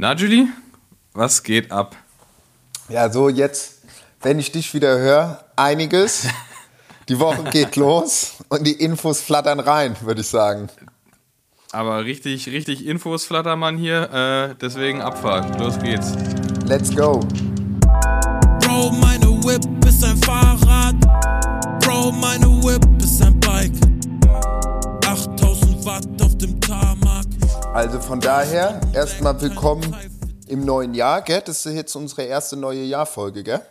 Na, Julie, was geht ab? Ja, so jetzt, wenn ich dich wieder höre, einiges. Die Woche geht los und die Infos flattern rein, würde ich sagen. Aber richtig, richtig Infos flattern man hier, äh, deswegen Abfahrt. Los geht's. Let's go. Bro, meine Whip ist ein Fahrrad. Bro, meine Whip ist ein Bike. 8000 Watt auf. Also von daher, erstmal willkommen im neuen Jahr, gell? Das ist jetzt unsere erste neue Jahrfolge, gell?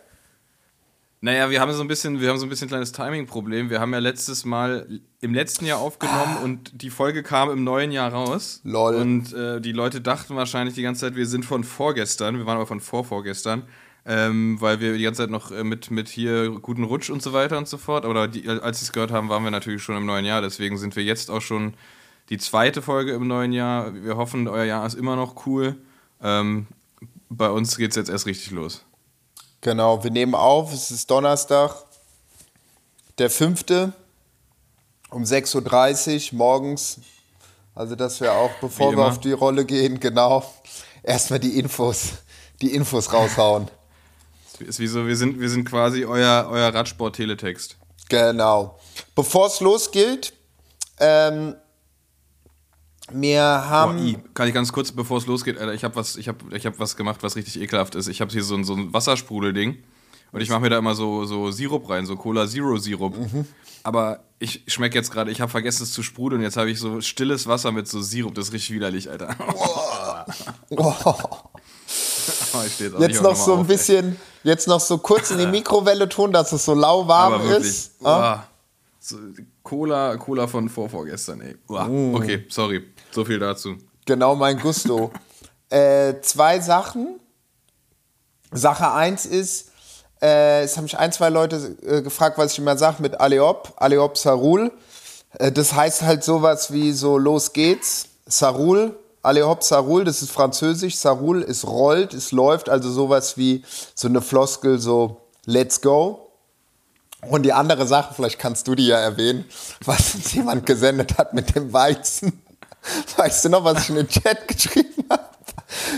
Naja, wir haben so ein bisschen, wir haben so ein bisschen ein kleines Timing-Problem. Wir haben ja letztes Mal im letzten Jahr aufgenommen und die Folge kam im neuen Jahr raus. Lol. Und äh, die Leute dachten wahrscheinlich die ganze Zeit, wir sind von vorgestern. Wir waren aber von vorvorgestern. Ähm, weil wir die ganze Zeit noch äh, mit, mit hier guten Rutsch und so weiter und so fort. Oder die, als sie es gehört haben, waren wir natürlich schon im neuen Jahr. Deswegen sind wir jetzt auch schon die zweite Folge im neuen Jahr. Wir hoffen, euer Jahr ist immer noch cool. Ähm, bei uns geht es jetzt erst richtig los. Genau, wir nehmen auf, es ist Donnerstag, der 5. um 6.30 Uhr morgens. Also, dass wir auch, bevor wir auf die Rolle gehen, genau, erstmal die Infos, die Infos raushauen. Ist wie so, wir sind, wir sind quasi euer, euer Radsport-Teletext. Genau. Bevor es losgeht, ähm, wir haben. Boah, i. Kann ich ganz kurz, bevor es losgeht, Alter, ich habe was, ich hab, ich hab was gemacht, was richtig ekelhaft ist. Ich habe hier so ein, so ein Wassersprudelding und ich mache mir da immer so, so Sirup rein, so Cola Zero Sirup. Aber ich schmecke jetzt gerade, ich habe vergessen es zu sprudeln. Jetzt habe ich so stilles Wasser mit so Sirup. Das ist richtig widerlich, Alter. Oh, Oh, jetzt noch so ein auf, bisschen, jetzt noch so kurz in die Mikrowelle tun, dass es so lauwarm ist. Ah? So, Cola, Cola von vorvorgestern, ey. Uah. Mm. Okay, sorry. So viel dazu. Genau mein Gusto. äh, zwei Sachen. Sache eins ist, äh, es haben mich ein, zwei Leute äh, gefragt, was ich immer sage mit Aleop, Aleop Sarul. Äh, das heißt halt sowas wie so, los geht's, Sarul, Aleop Sarul, das ist französisch, Sarul ist rollt, es läuft, also sowas wie so eine Floskel, so let's go. Und die andere Sache, vielleicht kannst du die ja erwähnen, was uns jemand gesendet hat mit dem Weizen. Weißt du noch, was ich in den Chat geschrieben habe?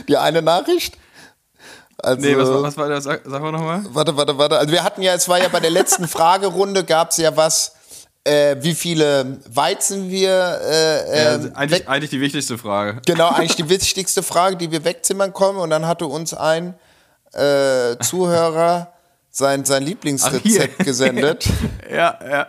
Die eine Nachricht? Also, Nee, was, war- was war das? Sag, sag mal nochmal. Warte, warte, warte. Also wir hatten ja, es war ja bei der letzten Fragerunde, gab es ja was, äh, wie viele Weizen wir äh, Ja, äh, eigentlich, eigentlich die wichtigste Frage. Genau, eigentlich die wichtigste Frage, die wir wegzimmern kommen. Und dann hatte uns ein äh, Zuhörer sein, sein Lieblingsrezept gesendet. Ja, ja.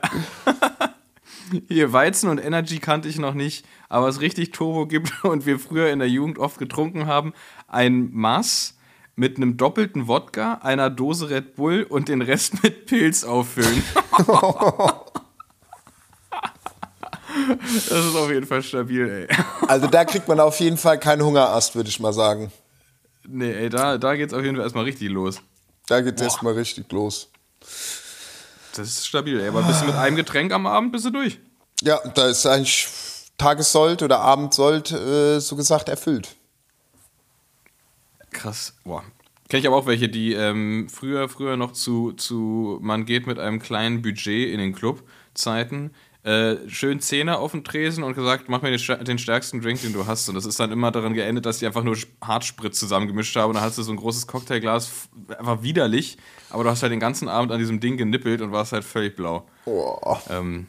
Hier, Weizen und Energy kannte ich noch nicht, aber es richtig Turbo gibt und wir früher in der Jugend oft getrunken haben, ein Maß mit einem doppelten Wodka, einer Dose Red Bull und den Rest mit Pilz auffüllen. Das ist auf jeden Fall stabil, ey. Also da kriegt man auf jeden Fall keinen Hungerast, würde ich mal sagen. Nee, ey, da, da geht's auf jeden Fall erstmal richtig los. Da geht es erstmal richtig los. Das ist stabil, ey. Aber bist du mit einem Getränk am Abend bist du durch. Ja, da ist eigentlich Tagessold oder Abendsold äh, so gesagt erfüllt. Krass. Boah. Kenne ich aber auch welche, die ähm, früher, früher noch zu, zu, man geht mit einem kleinen Budget in den Club Zeiten, äh, schön Zähne auf den Tresen und gesagt, mach mir den, den stärksten Drink, den du hast. Und das ist dann immer daran geendet, dass die einfach nur Hartspritz zusammengemischt haben und dann hast du so ein großes Cocktailglas, einfach widerlich, aber du hast halt den ganzen Abend an diesem Ding genippelt und warst halt völlig blau. Boah. Ähm,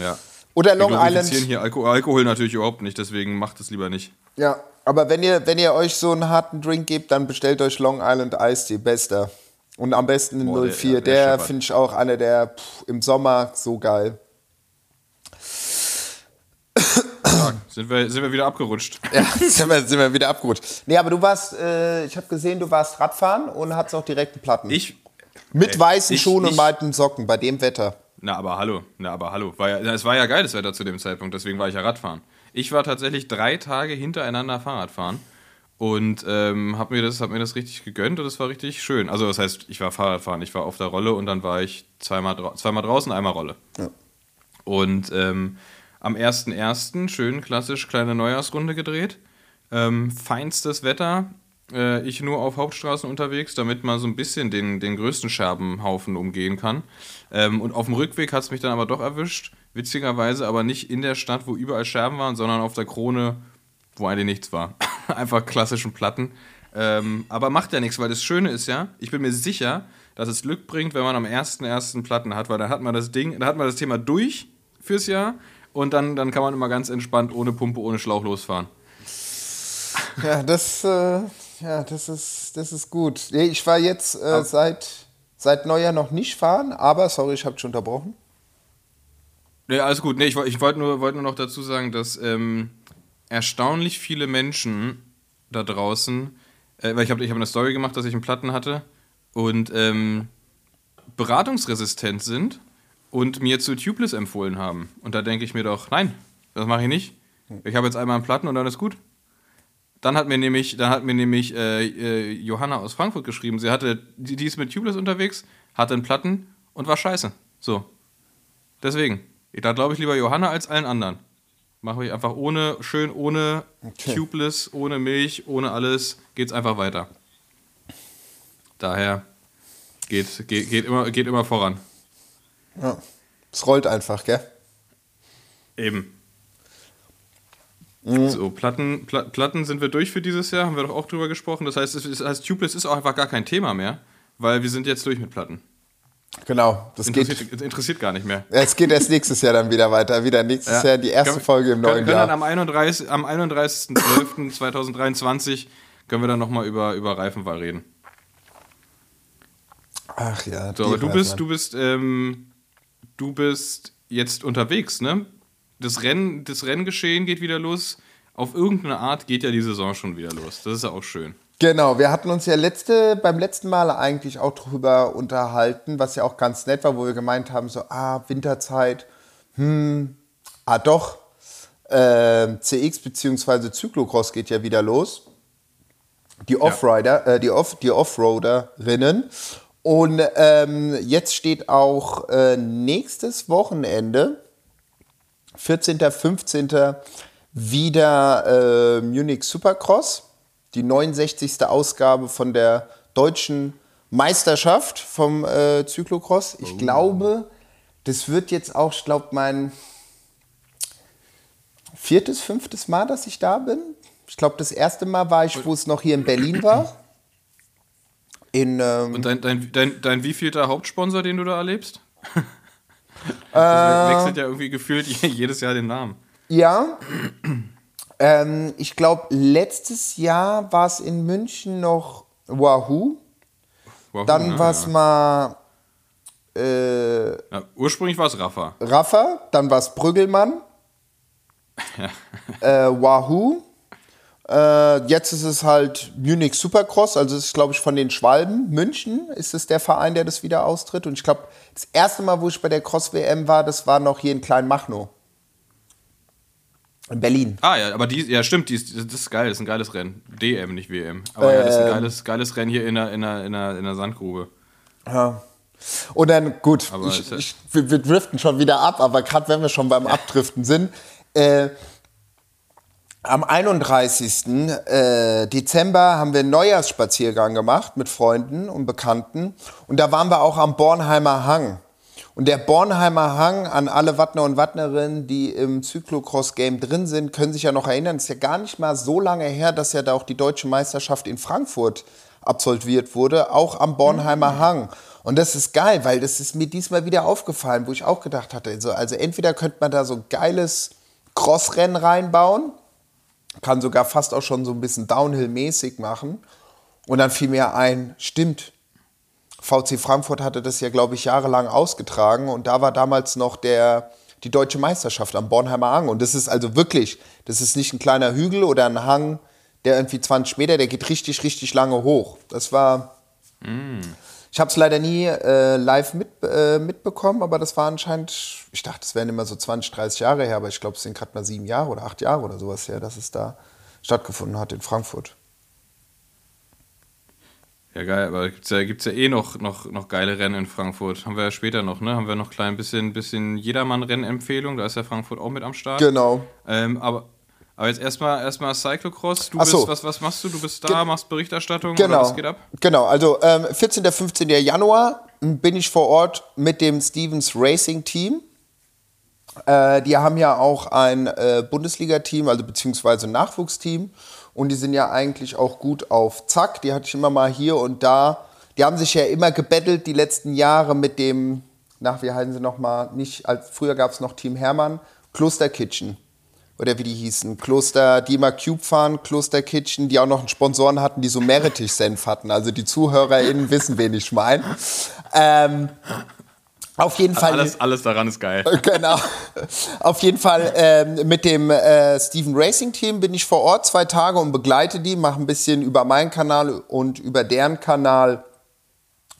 ja. Oder Wir Long glorifizieren Island. hier Alko Alkohol natürlich überhaupt nicht, deswegen macht es lieber nicht. Ja, aber wenn ihr, wenn ihr euch so einen harten Drink gebt, dann bestellt euch Long Island Ice Tea, bester. Und am besten den Boah, der- 04. der Der, scheppert. finde ich auch einer der pff, im Sommer so geil. Sind, wir, sind wir wieder abgerutscht. Ja, sind wir, sind wir wieder abgerutscht. Nee, aber du warst, äh, ich habe gesehen, du warst Radfahren und hattest auch direkte Platten. Ich, Mit Ey, weißen ich- Schuhen und ich- weiten Socken bei dem Wetter. Na, aber hallo, na, aber hallo. War ja, es war ja geiles Wetter zu dem Zeitpunkt, deswegen war ich ja Radfahren. Ich war tatsächlich drei Tage hintereinander Fahrradfahren und ähm, habe mir, das- hab mir das richtig gegönnt und es war richtig schön. Also, das heißt, ich war Fahrradfahren, ich war auf der Rolle und dann war ich zweimal, drau zweimal draußen, einmal Rolle. Ja. Und ähm, am 1.1. schön klassisch kleine Neujahrsrunde gedreht. Ähm, feinstes Wetter. Äh, ich nur auf Hauptstraßen unterwegs, damit man so ein bisschen den, den größten Scherbenhaufen umgehen kann. Ähm, und auf dem Rückweg hat es mich dann aber doch erwischt. Witzigerweise aber nicht in der Stadt, wo überall Scherben waren, sondern auf der Krone, wo eigentlich nichts war. einfach klassischen Platten. Ähm, aber macht ja nichts, weil das Schöne ist ja, ich bin mir sicher, dass es Glück bringt, wenn man am ersten ersten Platten hat, weil dann hat man das Ding, dann hat man das Thema durch fürs Jahr und dann, dann kann man immer ganz entspannt ohne Pumpe, ohne Schlauch losfahren. Ja, das, äh, ja, das ist, das ist gut. Ich war jetzt äh, seit, seit Neujahr noch nicht fahren, aber sorry, ich habe schon unterbrochen. Nee, alles gut. Nee, ich, ich wollte nur, wollt nur noch dazu sagen, dass ähm, erstaunlich viele Menschen da draußen, äh, weil ich habe ich hab eine Story gemacht, dass ich einen Platten hatte und ähm, beratungsresistent sind und mir zu Tubeless empfohlen haben. Und da denke ich mir doch, nein, das mache ich nicht. Ich habe jetzt einmal einen Platten und dann ist gut. Dann hat mir nämlich, dann hat mir nämlich äh, äh, Johanna aus Frankfurt geschrieben, sie hatte, die, die ist mit Tubeless unterwegs, hatte einen Platten und war scheiße. So. Deswegen. Da glaube ich lieber Johanna als allen anderen. Mache ich einfach ohne, schön ohne Okay. Tubeless, ohne Milch, ohne alles, geht's einfach weiter. Daher geht, geht, geht, immer, geht immer voran. Ja. Es rollt einfach, gell? Eben. Mhm. So, Platten, Pla Platten sind wir durch für dieses Jahr, haben wir doch auch drüber gesprochen. Das heißt, es, das heißt, Tubeless ist auch einfach gar kein Thema mehr, weil wir sind jetzt durch mit Platten. Genau. Das geht, Interessiert, interessiert gar nicht mehr. es geht erst nächstes Jahr dann wieder weiter. Wieder nächstes Ja. Jahr die erste Können- Folge im können, neuen können Jahr. Dann am 31. Am 31.12.2023 können wir dann nochmal über, über Reifenwahl reden. Ach ja. So, aber du bist, du bist, ähm, du bist jetzt unterwegs, ne? Das Rennen, das Renngeschehen geht wieder los. Auf irgendeine Art geht ja die Saison schon wieder los. Das ist ja auch schön. Genau, wir hatten uns ja letzte, beim letzten Mal eigentlich auch drüber unterhalten, was ja auch ganz nett war, wo wir gemeint haben, so, ah, Winterzeit, hm, ah doch, äh, CX bzw. Cyclocross geht ja wieder los. Die Offrider, äh, die, Off, die Offroaderinnen. Und ähm, jetzt steht auch äh, nächstes Wochenende, 14., 15. wieder äh, Munich Supercross, die 69. Ausgabe von der deutschen Meisterschaft vom äh, Cyclocross. Ich glaube, das wird jetzt auch, ich glaube, mein viertes, fünftes Mal, dass ich da bin. Ich glaube, das erste Mal war ich, wo es noch hier in Berlin war. In, ähm, Und dein, dein, dein, dein wievielter Hauptsponsor, den du da erlebst? Äh, das wechselt ja irgendwie gefühlt jedes Jahr den Namen. Ja. Ähm, ich glaube, letztes Jahr war es in München noch Wahoo. Wow, Dann ne? war es ja. mal äh, Ja, ursprünglich war es Rafa. Rafa. Dann war es Brüggelmann. äh, Wahoo. Äh, jetzt ist es halt Munich Supercross, also es ist, glaube ich, von den Schwalben. München ist es der Verein, der das wieder austritt. Und ich glaube, das erste Mal, wo ich bei der Cross-WM war, das war noch hier in Kleinmachnow. In Berlin. Ah ja, aber die, ja stimmt, die ist, das ist geil, das ist ein geiles Rennen. DM, nicht WM. Aber ja, das ist ein Ähm. geiles, geiles Rennen hier in der, in der, in der, in der Sandgrube. Ja. Und dann, gut, ich, ich, wir, wir driften schon wieder ab, aber gerade wenn wir schon beim Abdriften sind, äh, am 31. Äh, Dezember haben wir einen Neujahrsspaziergang gemacht mit Freunden und Bekannten und da waren wir auch am Bornheimer Hang. Und der Bornheimer Hang, an alle Wattner und Wattnerinnen, die im Cyclocross-Game drin sind, können sich ja noch erinnern, es ist ja gar nicht mal so lange her, dass ja da auch die deutsche Meisterschaft in Frankfurt absolviert wurde, auch am Bornheimer Hang. Und das ist geil, weil das ist mir diesmal wieder aufgefallen, wo ich auch gedacht hatte, also, also entweder könnte man da so geiles Crossrennen reinbauen, kann sogar fast auch schon so ein bisschen Downhill-mäßig machen. Und dann fiel mir ein, stimmt, VC Frankfurt hatte das ja, glaube ich, jahrelang ausgetragen und da war damals noch der, die deutsche Meisterschaft am Bornheimer Hang. Und das ist also wirklich, das ist nicht ein kleiner Hügel oder ein Hang, der irgendwie 20 Meter, der geht richtig, richtig lange hoch. Das war. Ich habe es leider nie äh, live mit, äh, mitbekommen, aber das war anscheinend, ich dachte, es wären immer so 20, 30 Jahre her, aber ich glaube, es sind gerade mal sieben Jahre oder acht Jahre oder sowas her, dass es da stattgefunden hat in Frankfurt. Ja, geil, aber gibt's ja, gibt's ja eh noch, noch, noch geile Rennen in Frankfurt. Haben wir ja später noch, ne? Haben wir noch klein bisschen, bisschen Jedermann-Rennempfehlung, da ist ja Frankfurt auch mit am Start. Genau. Ähm, aber, aber jetzt erstmal erstmal Cyclocross. Du so. bist, was, was machst du? Du bist da, Ge- machst Berichterstattung Genau. was geht ab? Genau, also ähm, 14. 15. Januar bin ich vor Ort mit dem Stevens Racing Team. Äh, die haben ja auch ein äh, Bundesliga-Team, also beziehungsweise ein Nachwuchsteam. und die sind ja eigentlich auch gut auf Zack. Die hatte ich immer mal hier und da. Die haben sich ja immer gebettelt die letzten Jahre mit dem, nach wie heißen sie nochmal, nicht, als früher gab es noch Team Hermann, Kloster Kitchen. Oder wie die hießen. Kloster, die immer Cube fahren, Kloster Kitchen, die auch noch einen Sponsoren hatten, die so Meerrettich-Senf hatten. Also die ZuhörerInnen wissen, wen ich meine. Ähm, auf jeden Fall. Alles, alles daran ist geil. Genau. Auf jeden Fall ähm, mit dem äh, Steven Racing Team bin ich vor Ort zwei Tage und begleite die, mache ein bisschen über meinen Kanal und über deren Kanal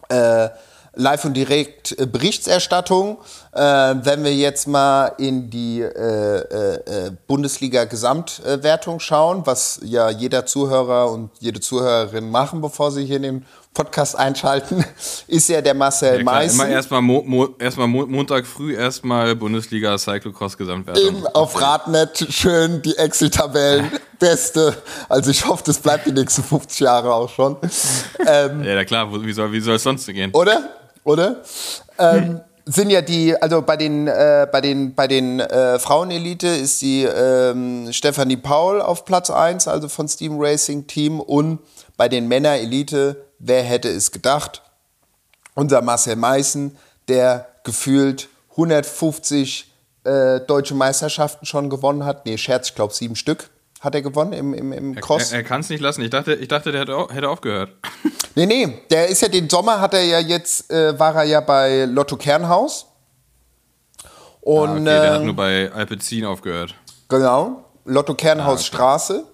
äh, live und direkt äh, Berichterstattung. Äh, wenn wir jetzt mal in die äh, äh, äh, Bundesliga-Gesamtwertung schauen, was ja jeder Zuhörer und jede Zuhörerin machen, bevor sie hier in den Podcast einschalten, ist ja der Marcel Ja, immer erstmal Mo Mo erstmal Mo Montag früh erstmal Bundesliga Cyclocross Gesamtwertung. Auf Radnet schön die Excel-Tabellen. Beste. Also ich hoffe, das bleibt die nächsten 50 Jahre auch schon. Ähm, Ja, na klar, wie soll, wie soll es sonst gehen? oder? Oder? Ähm, sind ja die, also bei den, äh, bei den, bei den äh, Frauenelite ist die ähm, Stefanie Paul auf Platz 1, also von Steam Racing Team. Und bei den Männerelite, wer hätte es gedacht? Unser Marcel Meißen, der gefühlt 150 äh, deutsche Meisterschaften schon gewonnen hat. Nee, Scherz, ich glaube sieben Stück hat er gewonnen im, im, im Cross. Er, er kann es nicht lassen. Ich dachte, ich dachte der hätte, hätte aufgehört. Nee, nee, der ist ja den Sommer hat er ja jetzt, äh, war er ja bei Lotto Kernhaus. Und Ah, okay, der hat äh, nur bei Alpecin aufgehört. genau, Lotto Kernhaus Straße.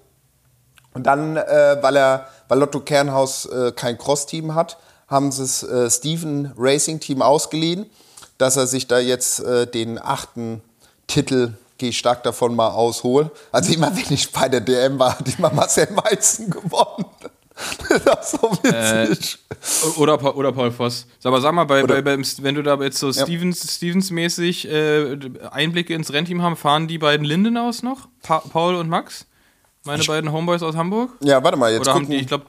Und dann, äh, weil er, weil Lotto Kernhaus äh, kein Cross-Team hat, haben sie das äh, Steven Racing Team ausgeliehen, dass er sich da jetzt äh, den achten Titel, gehe ich stark davon mal ausholen. Also immer wenn ich bei der DM war, hat immer Marcel Meißen gewonnen. das ist so witzig. Oder, Pa- oder Paul Voss. Aber sag mal, bei, bei, beim, wenn du da jetzt so Ja. Stevens, Stevens-mäßig äh, Einblicke ins Rennteam haben, fahren die beiden Lindenaus noch? Pa Paul und Max? Meine beiden Homeboys aus Hamburg? ja, warte mal, jetzt Oder haben gucken. die, ich glaube,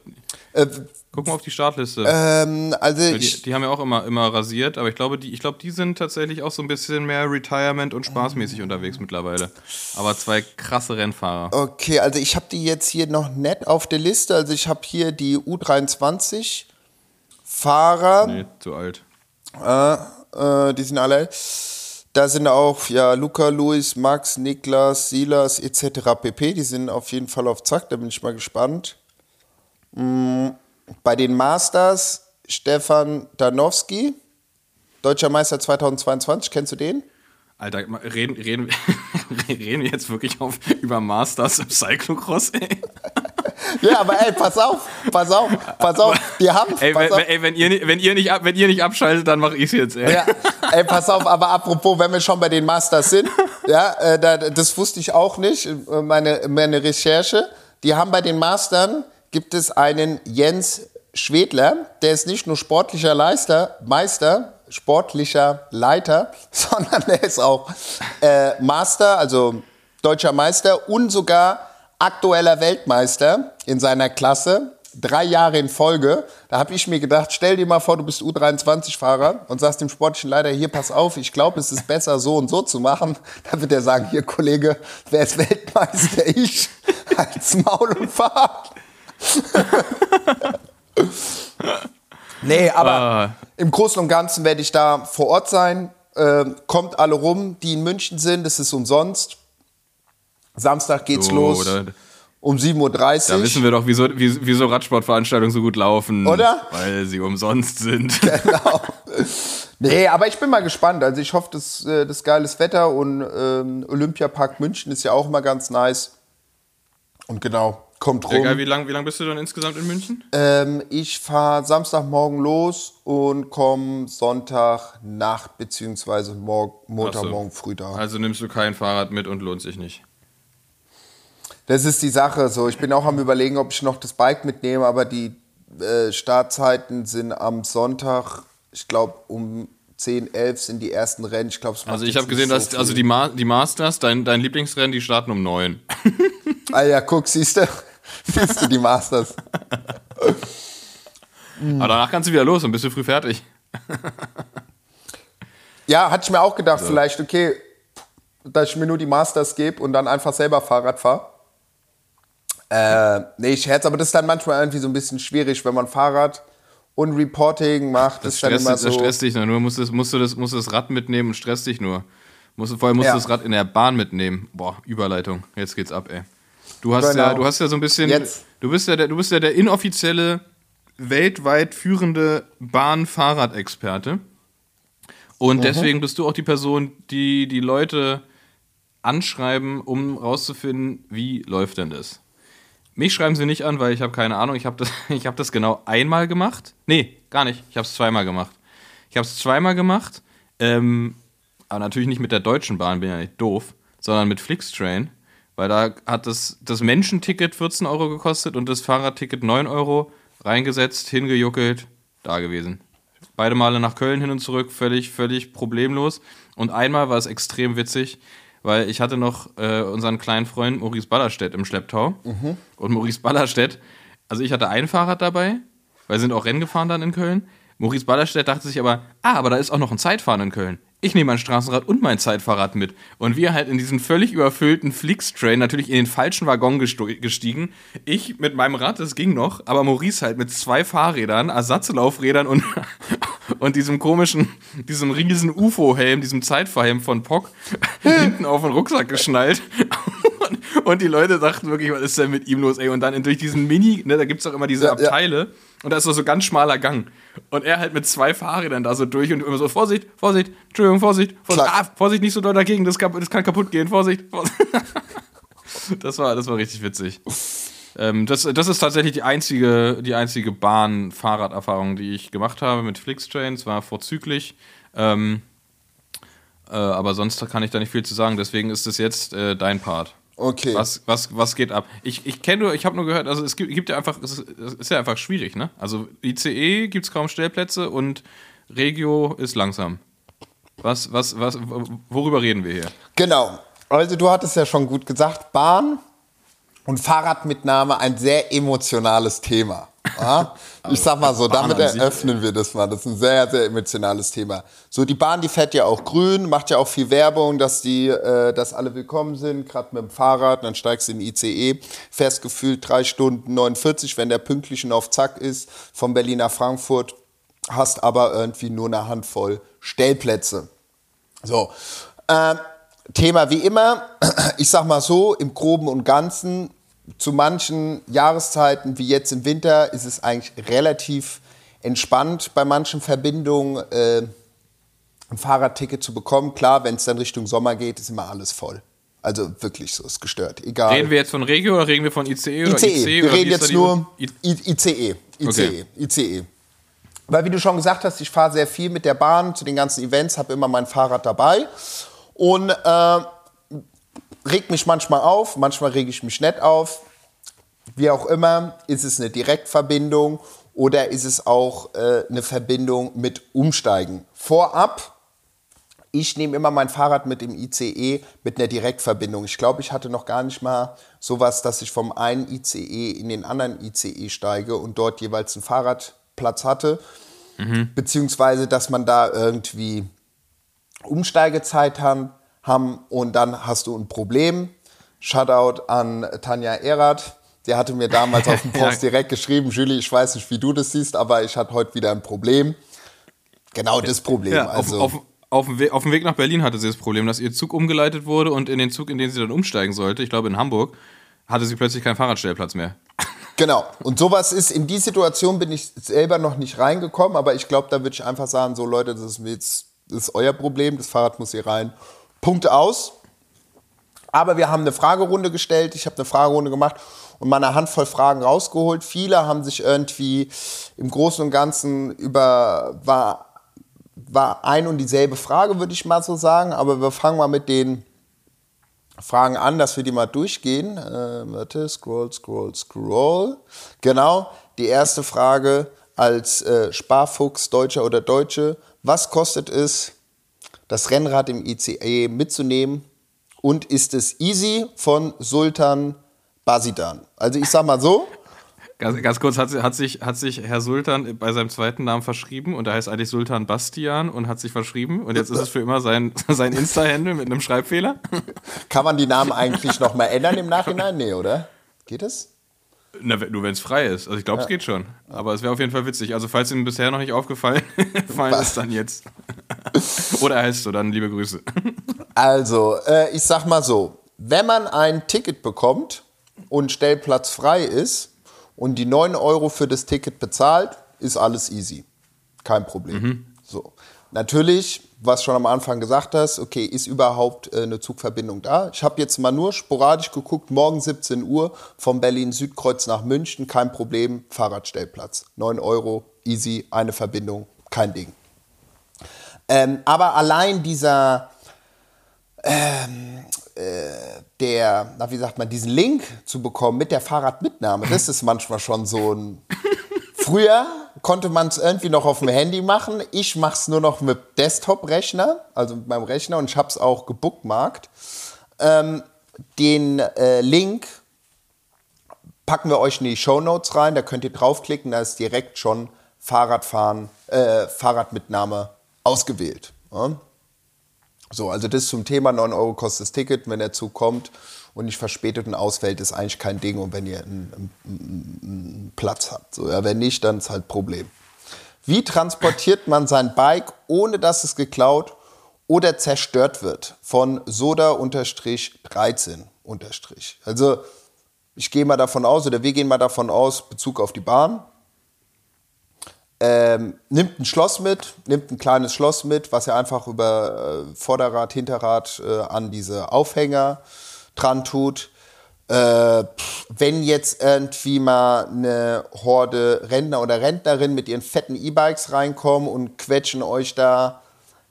äh, guck mal auf die Startliste. ähm, also ich, die, die haben ja auch immer, immer rasiert, aber ich glaube, die, ich glaube, die sind tatsächlich auch so ein bisschen mehr Retirement und spaßmäßig unterwegs mittlerweile. Aber zwei krasse Rennfahrer. Okay, also ich habe die jetzt hier noch nett auf der Liste. Also ich habe hier die U23 Fahrer, Nee, zu alt. äh, äh, die sind alle. Da sind auch ja Luca, Luis, Max, Niklas, Silas etc. pp. Die sind auf jeden Fall auf Zack. Da bin ich mal gespannt. Mm, bei den Masters Stefan Danowski, deutscher Meister 2022. Kennst du den? Alter, reden, reden, reden wir jetzt wirklich auf, über Masters im Cyclocross, ey? Ja, aber ey, pass auf, pass auf, pass auf. Die haben, Ey, pass wenn, auf. ey wenn, ihr, nicht- wenn, ihr nicht, wenn ihr nicht abschaltet, dann mache ich jetzt, ey. Ja, ey, pass auf, aber apropos, wenn wir schon bei den Masters sind, ja, äh, da, das wusste ich auch nicht, äh, meine, meine Recherche. Die haben bei den Mastern, gibt es einen Jens Schwedler, der ist nicht nur sportlicher Leister, Meister, sportlicher Leiter, sondern der ist auch äh, Master, also deutscher Meister und sogar aktueller Weltmeister in seiner Klasse. Drei Jahre in Folge. Da habe ich mir gedacht, stell dir mal vor, du bist U23-Fahrer und sagst dem sportlichen Leiter, hier, pass auf, ich glaube, es ist besser, so und so zu machen. Da wird er sagen, hier, Kollege, wer ist Weltmeister? Ich. Als Maul und fahr. nee, aber Ah. im Großen und Ganzen werde ich da vor Ort sein. Ähm, kommt alle rum, die in München sind, das ist umsonst. Samstag geht's So, los da- um 7.30 Da Uhr. wissen wir doch, wieso, wie- wieso Radsportveranstaltungen so gut laufen. Oder? Weil sie umsonst sind. genau. Nee, aber ich bin mal gespannt. Also ich hoffe, das, äh, das geiles Wetter und ähm, Olympiapark München ist ja auch immer ganz nice. Und genau, kommt rum. geil, wie lange wie lang bist du dann insgesamt in München? Ähm, ich fahre Samstagmorgen los und komme Sonntagnacht morg Montagmorgen früh da. Also nimmst du kein Fahrrad mit und lohnt sich nicht. Das ist die Sache. So, ich bin auch am überlegen, ob ich noch das Bike mitnehme, aber die äh, Startzeiten sind am Sonntag, ich glaube um 10, 11 sind die ersten Rennen. Ich glaube, Also ich habe gesehen, dass also die, Ma die Masters, dein, dein Lieblingsrennen, die starten um neun. Ah ja, guck, siehst du, siehst du die Masters. Aber danach kannst du wieder los und bist du früh fertig. Ja, hatte ich mir auch gedacht, vielleicht, okay, dass ich mir nur die Masters gebe und dann einfach selber Fahrrad fahre. Äh, nee, ich scherz, aber das ist dann manchmal irgendwie so ein bisschen schwierig, wenn man Fahrrad und Reporting macht. Das, ist dann stresst, immer dich- das so. stresst dich nur. Musst, du- musst, du das, musst du das Rad mitnehmen und stresst dich nur. Musst, allem musst Ja. du das Rad in der Bahn mitnehmen. Boah, Überleitung. Jetzt geht's ab, ey. Du hast, Genau. ja, du hast ja so ein bisschen. Jetzt. Du bist ja der, du bist ja der inoffizielle, weltweit führende Bahn-Fahrradexperte. Und deswegen bist du auch die Person, die die Leute anschreiben, um rauszufinden, wie läuft denn das. Mich schreiben sie nicht an, weil ich habe keine Ahnung. Ich habe das, ich hab das genau einmal gemacht. Nee, gar nicht. Ich habe es zweimal gemacht. Ich habe es zweimal gemacht. Ähm, aber natürlich nicht mit der Deutschen Bahn, bin ja nicht doof, sondern mit Flixtrain. Weil da hat das, das Menschenticket 14 Euro gekostet und das Fahrradticket 9 Euro. Reingesetzt, hingejuckelt, da gewesen. Beide Male nach Köln hin und zurück, völlig, völlig problemlos. Und einmal war es extrem witzig, weil ich hatte noch äh, unseren kleinen Freund Maurice Ballerstedt im Schlepptau. Und Maurice Ballerstedt, also ich hatte ein Fahrrad dabei, weil wir sind auch Rennen gefahren dann in Köln. Maurice Ballerstedt dachte sich aber, ah, aber da ist auch noch ein Zeitfahren in Köln. Ich nehme mein Straßenrad und mein Zeitfahrrad mit. Und wir halt in diesen völlig überfüllten Flix-Train natürlich in den falschen Waggon gestiegen. Ich mit meinem Rad, das ging noch, aber Maurice halt mit zwei Fahrrädern, Ersatzlaufrädern und, und diesem komischen, diesem riesen UFO-Helm, diesem Zeitfahrhelm von POC, hinten auf den Rucksack geschnallt. Und, und die Leute dachten wirklich, was ist denn mit ihm los, ey? Und dann durch diesen Mini, ne, da gibt es auch immer diese Ja, ja. Abteile und da ist so so ganz schmaler Gang. Und er halt mit zwei Fahrrädern da so durch und immer so, Vorsicht, Vorsicht, Entschuldigung, Vorsicht, Vorsicht, ah, Vorsicht, nicht so doll dagegen, das, kap- das kann kaputt gehen, Vorsicht. Vorsicht. Das war, das war richtig witzig. Ähm, das, das ist tatsächlich die einzige, die einzige Bahn-Fahrraderfahrung, die ich gemacht habe mit Flixtrain. Es war vorzüglich. Ähm, äh, aber sonst kann ich da nicht viel zu sagen. Deswegen ist es jetzt äh, dein Part. Okay. Was, was, was geht ab? Ich, ich kenne nur, ich habe nur gehört, also es gibt, gibt ja einfach, es ist, es ist ja einfach schwierig, ne? Also ICE gibt es kaum Stellplätze und Regio ist langsam. Was, was, was, worüber reden wir hier? Genau. Also du hattest ja schon gut gesagt, Bahn und Fahrradmitnahme ein sehr emotionales Thema. Ja? Ich sag mal so, Bahn damit eröffnen wir das mal. Das ist ein sehr, sehr emotionales Thema. So, die Bahn, die fährt ja auch grün, macht ja auch viel Werbung, dass die, äh, dass alle willkommen sind, gerade mit dem Fahrrad, dann steigst du in den ICE, fährst gefühlt drei Stunden 49, wenn der pünktlich und auf Zack ist, von Berlin nach Frankfurt, hast aber irgendwie nur eine Handvoll Stellplätze. So, ähm, Thema wie immer, ich sag mal so, im Groben und Ganzen, zu manchen Jahreszeiten wie jetzt im Winter ist es eigentlich relativ entspannt bei manchen Verbindungen äh, ein Fahrradticket zu bekommen. Klar, wenn es dann Richtung Sommer geht, ist immer alles voll. Also wirklich so, ist gestört. Egal. Reden wir jetzt von Regio oder reden wir von ICE oder ICE. IC Wir oder reden jetzt nur I- ICE. ICE. Okay. ICE. Weil wie du schon gesagt hast, ich fahre sehr viel mit der Bahn zu den ganzen Events, habe immer mein Fahrrad dabei und äh, regt mich manchmal auf, manchmal rege ich mich nicht auf. Wie auch immer, ist es eine Direktverbindung oder ist es auch äh, eine Verbindung mit Umsteigen. Vorab ich nehme immer mein Fahrrad mit dem ICE mit einer Direktverbindung. Ich glaube, ich hatte noch gar nicht mal sowas, dass ich vom einen ICE in den anderen ICE steige und dort jeweils einen Fahrradplatz hatte. Beziehungsweise, dass man da irgendwie Umsteigezeit haben, haben und dann hast du ein Problem. Shoutout an Tanja Erath. Der hatte mir damals auf dem Post direkt geschrieben, Julie, ich weiß nicht, wie du das siehst, aber ich hatte heute wieder ein Problem. Genau das Problem. Ja, also, auf, auf, auf, dem Weg, auf dem Weg nach Berlin hatte sie das Problem, dass ihr Zug umgeleitet wurde und in den Zug, in den sie dann umsteigen sollte, ich glaube in Hamburg, hatte sie plötzlich keinen Fahrradstellplatz mehr. Genau. Und sowas ist, in die Situation bin ich selber noch nicht reingekommen, aber ich glaube, da würde ich einfach sagen, so Leute, das ist mir jetzt, das ist euer Problem, das Fahrrad muss hier rein. Punkt aus. Aber wir haben eine Fragerunde gestellt, ich habe eine Fragerunde gemacht und mal eine Handvoll Fragen rausgeholt. Viele haben sich irgendwie im Großen und Ganzen über, war, war ein und dieselbe Frage, würde ich mal so sagen, aber wir fangen mal mit den Fragen an, dass wir die mal durchgehen. Äh, warte, scroll, scroll, scroll. Genau, die erste Frage als äh, Sparfuchs, Deutscher oder Deutsche. Was kostet es, das Rennrad im ICE mitzunehmen? Und ist es easy von Sultan Basidan? Also ich sag mal so, Ganz, ganz kurz, hat, hat, sich, hat sich Herr Sultan bei seinem zweiten Namen verschrieben und er heißt eigentlich Sultan Bastian und hat sich verschrieben und jetzt ist es für immer sein, sein Insta-Handle mit einem Schreibfehler. kann man die Namen eigentlich noch mal ändern im Nachhinein? Nee, oder? Geht es? Na, nur wenn es frei ist. Also ich glaube, es geht schon. Aber es wäre auf jeden Fall witzig. Also falls Ihnen bisher noch nicht aufgefallen, fallen es dann jetzt. Oder er heißt so, dann liebe Grüße. Also, äh, ich sag mal so, wenn man ein Ticket bekommt und Stellplatz frei ist und die 9 Euro für das Ticket bezahlt, ist alles easy. Kein Problem. So. Natürlich, was schon am Anfang gesagt hast, okay, ist überhaupt äh, eine Zugverbindung da? Ich habe jetzt mal nur sporadisch geguckt, morgen 17 Uhr vom Berlin Südkreuz nach München, kein Problem, Fahrradstellplatz. 9 Euro, easy, eine Verbindung, kein Ding. Ähm, aber allein dieser, der, na, wie sagt man, diesen Link zu bekommen mit der Fahrradmitnahme, das ist manchmal schon so ein. Früher konnte man es irgendwie noch auf dem Handy machen. Ich mache es nur noch mit Desktop-Rechner, also mit meinem Rechner, und ich habe es auch gebookmarkt. Ähm, den äh, Link packen wir euch in die Show Notes rein, da könnt ihr draufklicken, da ist direkt schon Fahrradfahren, äh, Fahrradmitnahme ausgewählt. Ja? So, also das zum Thema 9 Euro kostet das Ticket, wenn der Zug kommt und nicht verspätet und ausfällt, ist eigentlich kein Ding und wenn ihr einen, einen, einen Platz habt. So, ja, wenn nicht, dann ist halt Problem. Wie transportiert man sein Bike, ohne dass es geklaut oder zerstört wird? Von Soda-13 unterstrich. Also ich gehe mal davon aus, oder wir gehen mal davon aus, Bezug auf die Bahn. Ähm, nimmt ein Schloss mit, nimmt ein kleines Schloss mit, was ihr einfach über äh, Vorderrad, Hinterrad äh, an diese Aufhänger dran tut. Äh, wenn jetzt irgendwie mal eine Horde Rentner oder Rentnerin mit ihren fetten E-Bikes reinkommen und quetschen euch da,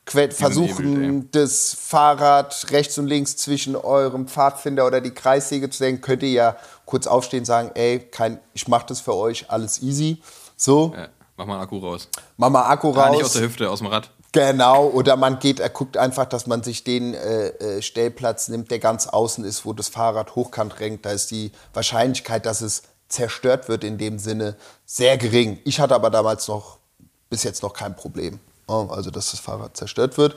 que versuchen Nebelt, das Fahrrad rechts und links zwischen eurem Pfadfinder oder die Kreissäge zu denken, könnt ihr ja kurz aufstehen und sagen, ey, kein, ich mach das für euch, alles easy. So, Ja, mach mal einen Akku raus. mach mal Akku Ah, nicht aus raus. der Hüfte, aus dem Rad. Genau, oder man geht, er guckt einfach, dass man sich den äh, äh, Stellplatz nimmt, der ganz außen ist, wo das Fahrrad hochkant renkt. Da ist die Wahrscheinlichkeit, dass es zerstört wird in dem Sinne sehr gering. Ich hatte aber damals noch, bis jetzt noch kein Problem. Oh, Also, dass das Fahrrad zerstört wird.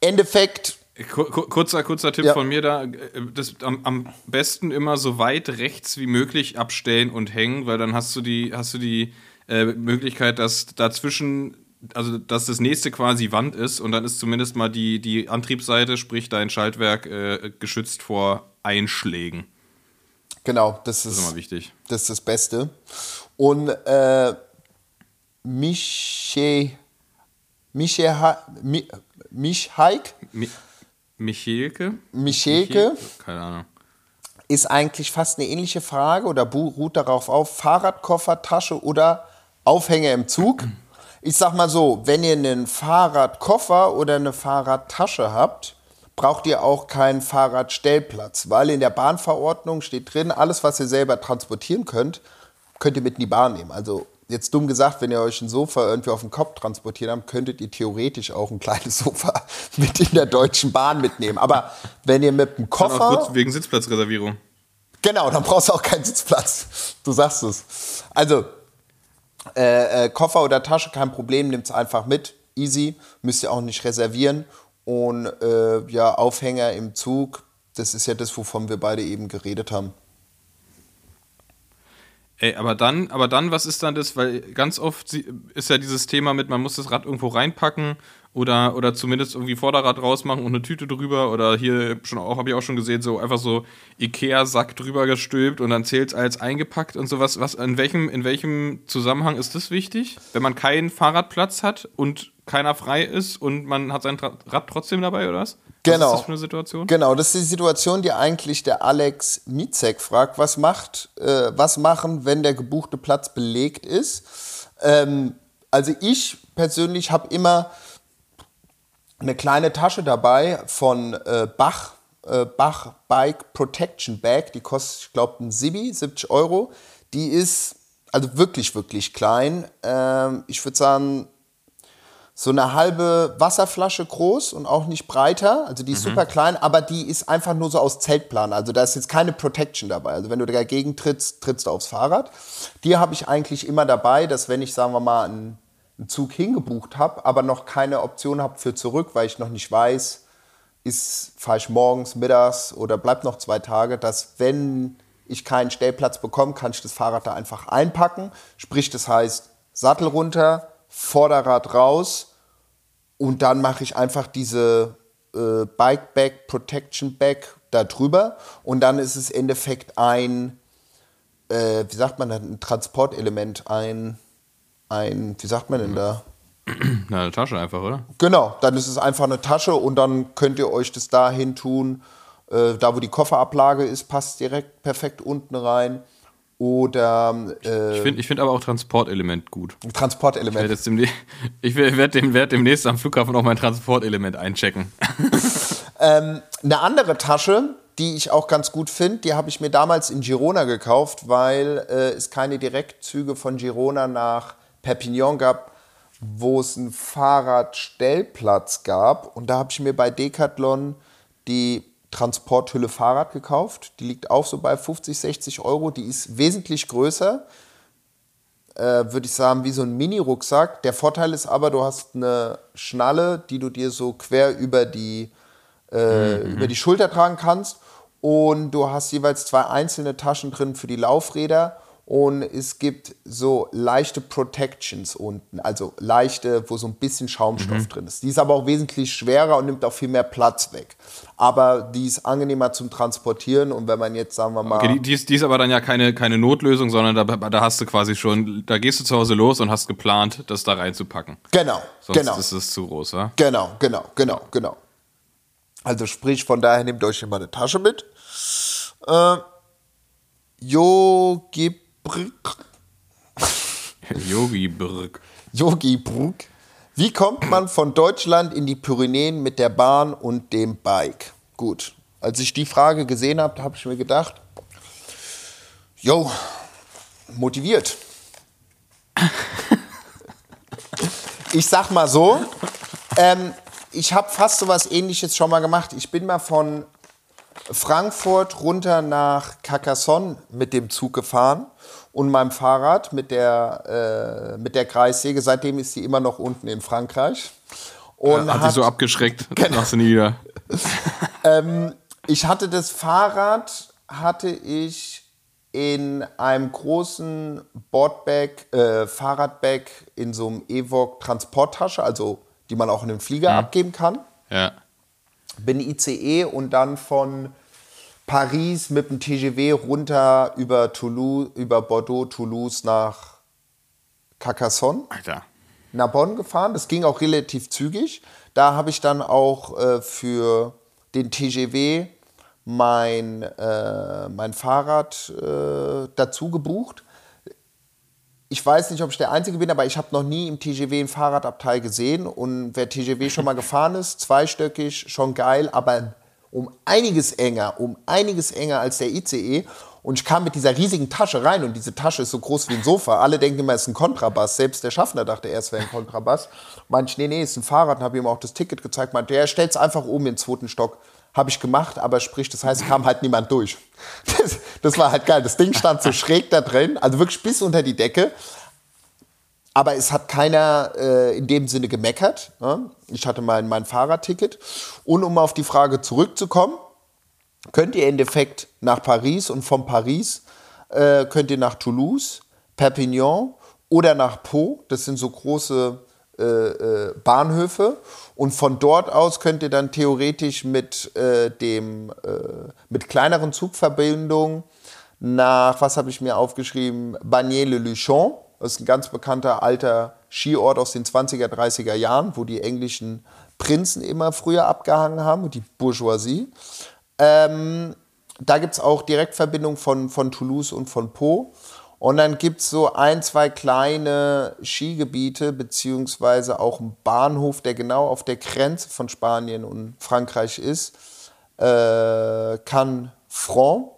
Endeffekt, Kur- kur- Kurzer, kurzer Tipp Ja. von mir da. Das am, am besten immer so weit rechts wie möglich abstellen und hängen, weil dann hast du die, hast du die äh, Möglichkeit, dass dazwischen, also dass das nächste quasi Wand ist und dann ist zumindest mal die, die Antriebsseite, sprich dein Schaltwerk, äh, geschützt vor Einschlägen. genau, das Das ist ist, immer wichtig. das ist das Beste. Und äh, Miche, Miche, Mi- Michhaik, Mi Michelke? Michelke, Keine Ahnung. ist eigentlich fast eine ähnliche Frage oder bu- ruht darauf auf, Fahrradkoffer, Tasche oder Aufhänger im Zug. Ich sag mal so, wenn ihr einen Fahrradkoffer oder eine Fahrradtasche habt, braucht ihr auch keinen Fahrradstellplatz, weil in der Bahnverordnung steht drin, alles, was ihr selber transportieren könnt, könnt ihr mit in die Bahn nehmen. Also jetzt dumm gesagt, wenn ihr euch ein Sofa irgendwie auf dem Kopf transportiert habt, könntet ihr theoretisch auch ein kleines Sofa mit in der Deutschen Bahn mitnehmen. Aber wenn ihr mit dem Dann Koffer... auch kurz wegen Sitzplatzreservierung. Genau, dann brauchst du auch keinen Sitzplatz. Du sagst es. Also, äh, äh, Koffer oder Tasche, kein Problem, nimmt's einfach mit. Easy, müsst ihr auch nicht reservieren. Und äh, ja, Aufhänger im Zug, das ist ja das, wovon wir beide eben geredet haben. Ey, aber dann, aber dann, was ist dann das? Weil ganz oft ist ja dieses Thema mit, man muss das Rad irgendwo reinpacken oder, oder zumindest irgendwie Vorderrad rausmachen und eine Tüte drüber oder hier schon auch, habe ich auch schon gesehen, so einfach so Ikea-Sack drüber gestülpt und dann zählt es als eingepackt und sowas. Was, in welchem, in welchem Zusammenhang ist das wichtig? Wenn man keinen Fahrradplatz hat und keiner frei ist und man hat sein Rad trotzdem dabei, oder was? Was Genau. ist das für eine Situation? Genau, das ist die Situation, die eigentlich der Alex Mizek fragt, was macht, äh, was machen, wenn der gebuchte Platz belegt ist. Ähm, also ich persönlich habe immer eine kleine Tasche dabei von äh, Bach, äh, Bach Bike Protection Bag, die kostet, ich glaube, ein Sibi, 70 Euro. Die ist also wirklich, wirklich klein. Ähm, ich würde sagen, so eine halbe Wasserflasche groß und auch nicht breiter. Also die ist super klein, aber die ist einfach nur so aus Zeltplan. Also da ist jetzt keine Protection dabei. Also wenn du dagegen trittst, trittst du aufs Fahrrad. Die habe ich eigentlich immer dabei, dass wenn ich, sagen wir mal, einen, einen Zug hingebucht habe, aber noch keine Option habe für zurück, weil ich noch nicht weiß, ist, fahre ich morgens, mittags oder bleibt noch zwei Tage, dass wenn ich keinen Stellplatz bekomme, kann ich das Fahrrad da einfach einpacken. Sprich, das heißt, Sattel runter, Vorderrad raus und dann mache ich einfach diese äh, Bike Bag, Protection Bag da drüber und dann ist es im Endeffekt ein, äh, wie sagt man, ein Transportelement, ein, ein, wie sagt man denn da? Na, eine Tasche einfach, oder? Genau, dann ist es einfach eine Tasche und dann könnt ihr euch das dahin tun. Äh, da, wo die Kofferablage ist, passt direkt perfekt unten rein. Oder äh, Ich finde ich find aber auch Transportelement gut. ein Ich Transportelement. werde ich werde dem, werd demnächst am Flughafen auch mein Transportelement einchecken. Eine andere Tasche, die ich auch ganz gut finde, die habe ich mir damals in Girona gekauft, weil äh, es keine Direktzüge von Girona nach Perpignan gab, wo es einen Fahrradstellplatz gab. Und da habe ich mir bei Decathlon die Transporthülle Fahrrad gekauft. Die liegt auch so bei 50, 60 Euro. Die ist wesentlich größer. Äh, Würde ich sagen, wie so ein Mini-Rucksack. Der Vorteil ist aber, du hast eine Schnalle, die du dir so quer über die äh, über die Schulter tragen kannst. Und du hast jeweils zwei einzelne Taschen drin für die Laufräder. Und es gibt so leichte Protections unten, also leichte, wo so ein bisschen Schaumstoff drin ist. Die ist aber auch wesentlich schwerer und nimmt auch viel mehr Platz weg. Aber die ist angenehmer zum Transportieren. Und wenn man jetzt, sagen wir mal, Okay, die, die, ist, die ist aber dann ja keine, keine Notlösung, sondern da, da hast du quasi schon, da gehst du zu Hause los und hast geplant, das da reinzupacken. genau, Sonst genau. ist es zu groß, ja? Genau, genau, genau, genau. Also sprich, von daher nehmt euch immer eine Tasche mit. Äh, Yogi Brück. Yogi Brück. Yogi Brück. Wie kommt man von Deutschland in die Pyrenäen mit der Bahn und dem Bike? Gut, als ich die Frage gesehen habe, habe ich mir gedacht, yo, motiviert. ich sag mal so, ähm, ich habe fast so was ähnliches schon mal gemacht. Ich bin mal von Frankfurt runter nach Carcassonne mit dem Zug gefahren und meinem Fahrrad mit der, äh, mit der Kreissäge. Seitdem ist sie immer noch unten in Frankreich. Und Hat dich so abgeschreckt, Genau. machst du nie wieder. ich hatte das Fahrrad, hatte ich in einem großen Boardbag, äh, Fahrradbag in so einem Evoque Transporttasche, also die man auch in den Flieger abgeben kann. Ja. bin ICE und dann von Paris mit dem TGV runter über Toulouse, über Bordeaux, Toulouse nach Carcassonne, Alter. nach Bonn gefahren. Das ging auch relativ zügig. Da habe ich dann auch äh, für den TGW mein, äh, mein Fahrrad äh, dazu gebucht. Ich weiß nicht, ob ich der Einzige bin, aber ich habe noch nie im TGW ein Fahrradabteil gesehen. Und wer TGW schon mal gefahren ist, zweistöckig, schon geil, aber um einiges enger, um einiges enger als der ICE. Und ich kam mit dieser riesigen Tasche rein und diese Tasche ist so groß wie ein Sofa. Alle denken immer, es ist ein Kontrabass. Selbst der Schaffner dachte erst, es wäre ein Kontrabass. Meinte ich, nee, nee, es ist ein Fahrrad und habe ihm auch das Ticket gezeigt. Meinte, der stellt es einfach oben in den zweiten Stock. Habe ich gemacht, aber sprich, das heißt, kam halt niemand durch. Das, das war halt geil. Das Ding stand so schräg da drin, also wirklich bis unter die Decke. Aber es hat keiner äh, in dem Sinne gemeckert. Ne? Ich hatte mein, mein Fahrradticket. Und um auf die Frage zurückzukommen, könnt ihr im Endeffekt nach Paris und von Paris äh, könnt ihr nach Toulouse, Perpignan oder nach Po. Das sind so große äh, äh, Bahnhöfe. Und von dort aus könnt ihr dann theoretisch mit, äh, dem, äh, mit kleineren Zugverbindungen nach, was habe ich mir aufgeschrieben, Bagné-le-Luchon. Das ist ein ganz bekannter alter Skiort aus den 20er, 30er Jahren, wo die englischen Prinzen immer früher abgehangen haben und die Bourgeoisie. Ähm, da gibt es auch Direktverbindungen von, von Toulouse und von Po. Und dann gibt es so ein, zwei kleine Skigebiete, beziehungsweise auch einen Bahnhof, der genau auf der Grenze von Spanien und Frankreich ist. Äh, Cannes-Franc.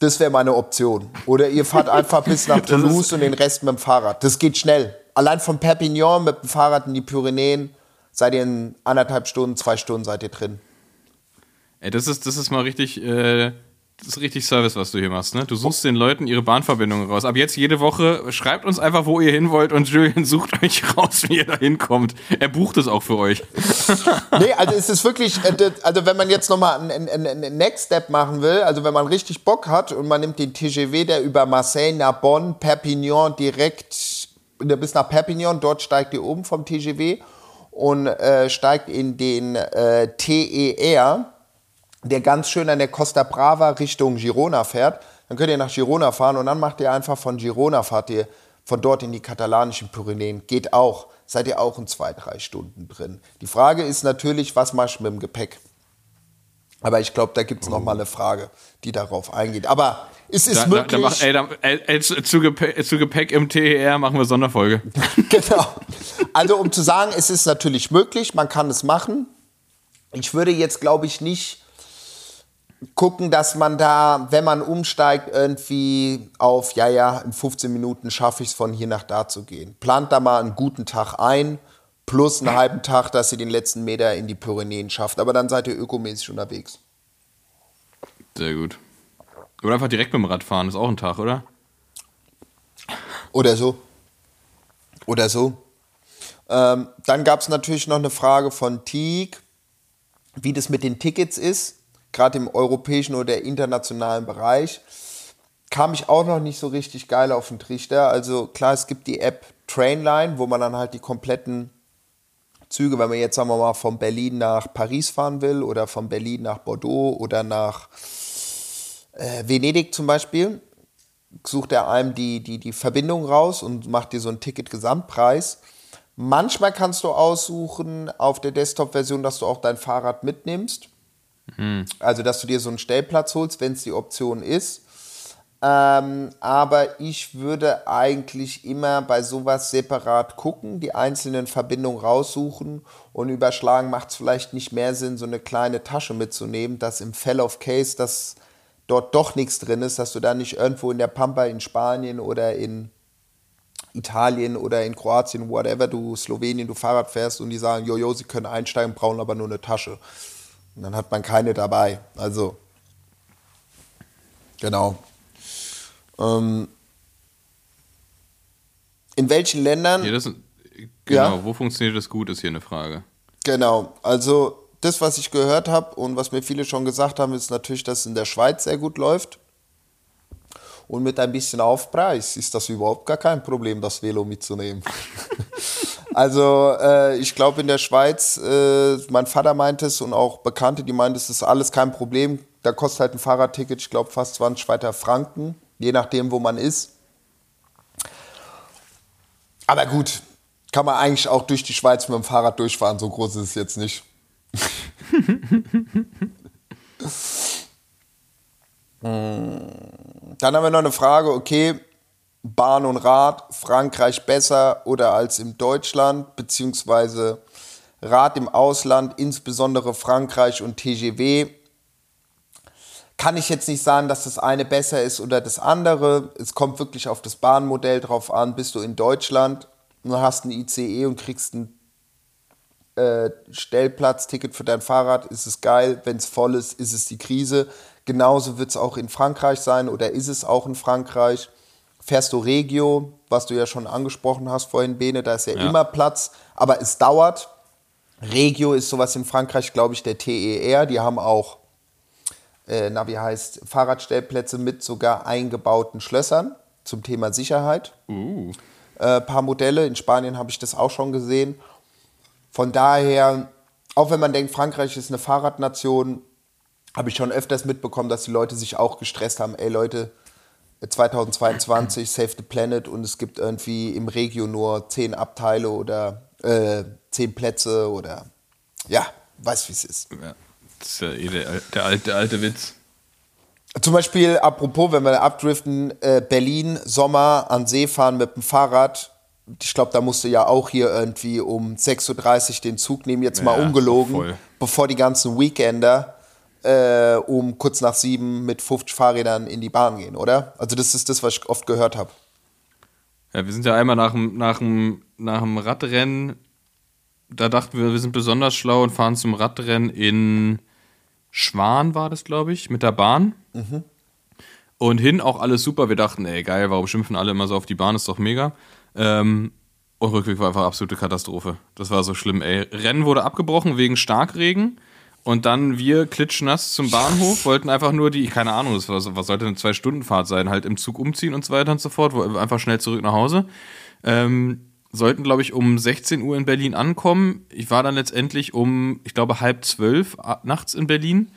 Das wäre meine Option. Oder ihr fahrt einfach bis nach Toulouse und den Rest mit dem Fahrrad. Das geht schnell. Allein von Perpignan mit dem Fahrrad in die Pyrenäen seid ihr in anderthalb Stunden, zwei Stunden seid ihr drin. Ey, das ist, das ist mal richtig, äh, das ist richtig Service, was du hier machst, ne? Du suchst den Leuten ihre Bahnverbindungen raus. Ab jetzt jede Woche schreibt uns einfach, wo ihr hin wollt und Julian sucht euch raus, wie ihr da hinkommt. Er bucht es auch für euch. nee, also es ist wirklich, äh, also wenn man jetzt nochmal einen, einen, einen Next Step machen will, also wenn man richtig Bock hat und man nimmt den TGV, der über Marseille nach Bonn, Perpignan direkt bis nach Perpignan, dort steigt ihr oben vom TGV und äh, steigt in den äh, TER der ganz schön an der Costa Brava Richtung Girona fährt. Dann könnt ihr nach Girona fahren und dann macht ihr einfach von Girona, fahrt ihr von dort in die katalanischen Pyrenäen. Geht auch. Seid ihr auch in zwei, drei Stunden drin. Die Frage ist natürlich, was machst du mit dem Gepäck? Aber ich glaube, da gibt es noch mal eine Frage, die darauf eingeht. Aber es ist da, möglich. Da, da mach, ey, da, ey, zu, Gepäck, zu, Gepäck, im TER machen wir Sonderfolge. genau. Also um zu sagen, es ist natürlich möglich, man kann es machen. Ich würde jetzt, glaube ich, nicht gucken, dass man da, wenn man umsteigt, irgendwie auf, ja, ja, in 15 Minuten schaffe ich es von hier nach da zu gehen. Plant da mal einen guten Tag ein, plus einen halben Tag, dass ihr den letzten Meter in die Pyrenäen schafft. Aber dann seid ihr ökomäßig unterwegs. Sehr gut. Oder einfach direkt mit dem Rad fahren, ist auch ein Tag, oder? Oder so. Oder so. Ähm, dann gab es natürlich noch eine Frage von Teague, wie das mit den Tickets ist gerade im europäischen oder internationalen Bereich, kam ich auch noch nicht so richtig geil auf den Trichter. Also klar, es gibt die App Trainline, wo man dann halt die kompletten Züge, wenn man jetzt sagen wir mal von Berlin nach Paris fahren will oder von Berlin nach Bordeaux oder nach äh, Venedig zum Beispiel, sucht er einem die, die, die Verbindung raus und macht dir so einen Ticket-Gesamtpreis. Manchmal kannst du aussuchen auf der Desktop-Version, dass du auch dein Fahrrad mitnimmst. Mhm. Also, dass du dir so einen Stellplatz holst, wenn es die Option ist. Ähm, aber ich würde eigentlich immer bei sowas separat gucken, die einzelnen Verbindungen raussuchen und überschlagen macht es vielleicht nicht mehr Sinn, so eine kleine Tasche mitzunehmen, dass im Fell of Case, dass dort doch nichts drin ist, dass du da nicht irgendwo in der Pampa in Spanien oder in Italien oder in Kroatien, whatever, du Slowenien, du Fahrrad fährst und die sagen, jojo, sie können einsteigen, brauchen aber nur eine Tasche. Und dann hat man keine dabei. Also, genau. Ähm, in welchen Ländern. Ja, das, genau, ja? wo funktioniert das gut, ist hier eine Frage. Genau, also das, was ich gehört habe und was mir viele schon gesagt haben, ist natürlich, dass es in der Schweiz sehr gut läuft. Und mit ein bisschen Aufpreis ist das überhaupt gar kein Problem, das Velo mitzunehmen. Also äh, ich glaube in der Schweiz, äh, mein Vater meinte es und auch Bekannte, die meinten, es ist alles kein Problem. Da kostet halt ein Fahrradticket, ich glaube fast 20 weiter Franken, je nachdem, wo man ist. Aber gut, kann man eigentlich auch durch die Schweiz mit dem Fahrrad durchfahren, so groß ist es jetzt nicht. Dann haben wir noch eine Frage, okay, Bahn und Rad, Frankreich besser oder als in Deutschland, beziehungsweise Rad im Ausland, insbesondere Frankreich und TGW. Kann ich jetzt nicht sagen, dass das eine besser ist oder das andere. Es kommt wirklich auf das Bahnmodell drauf an. Bist du in Deutschland und hast ein ICE und kriegst ein äh, Stellplatzticket für dein Fahrrad, ist es geil. Wenn es voll ist, ist es die Krise. Genauso wird es auch in Frankreich sein oder ist es auch in Frankreich fährst du Regio, was du ja schon angesprochen hast vorhin, Bene, da ist ja, ja. immer Platz, aber es dauert. Regio ist sowas in Frankreich, glaube ich, der TER. Die haben auch, äh, na wie heißt, Fahrradstellplätze mit sogar eingebauten Schlössern zum Thema Sicherheit. Uh. Äh, paar Modelle. In Spanien habe ich das auch schon gesehen. Von daher, auch wenn man denkt, Frankreich ist eine Fahrradnation, habe ich schon öfters mitbekommen, dass die Leute sich auch gestresst haben. Ey Leute, 2022 Save the Planet und es gibt irgendwie im Regio nur zehn Abteile oder äh, zehn Plätze oder ja, weiß wie es ist. Ja, das ist ja eh der, der, alte, der alte Witz. Zum Beispiel, apropos, wenn wir abdriften, äh, Berlin, Sommer, an See fahren mit dem Fahrrad. Ich glaube, da musst du ja auch hier irgendwie um 6.30 Uhr den Zug nehmen, jetzt ja, mal ungelogen, bevor die ganzen Weekender äh, um kurz nach sieben mit 50 Fahrrädern in die Bahn gehen, oder? Also das ist das, was ich oft gehört habe. Ja, wir sind ja einmal nach dem, nach dem, nach dem Radrennen, da dachten wir, wir sind besonders schlau und fahren zum Radrennen in Schwan war das, glaube ich, mit der Bahn. Und hin auch alles super. Wir dachten, ey, geil, warum schimpfen alle immer so auf die Bahn? Ist doch mega. Ähm, und Rückweg war einfach absolute Katastrophe. Das war so schlimm, ey. Rennen wurde abgebrochen wegen Starkregen. Und dann wir klitschnass zum Bahnhof, wollten einfach nur die, keine Ahnung, das war, was sollte eine Zwei-Stunden-Fahrt sein, halt im Zug umziehen und so weiter und so fort, einfach schnell zurück nach Hause. Ähm, sollten, glaube ich, um 16 Uhr in Berlin ankommen. Ich war dann letztendlich um, ich glaube, halb zwölf nachts in Berlin,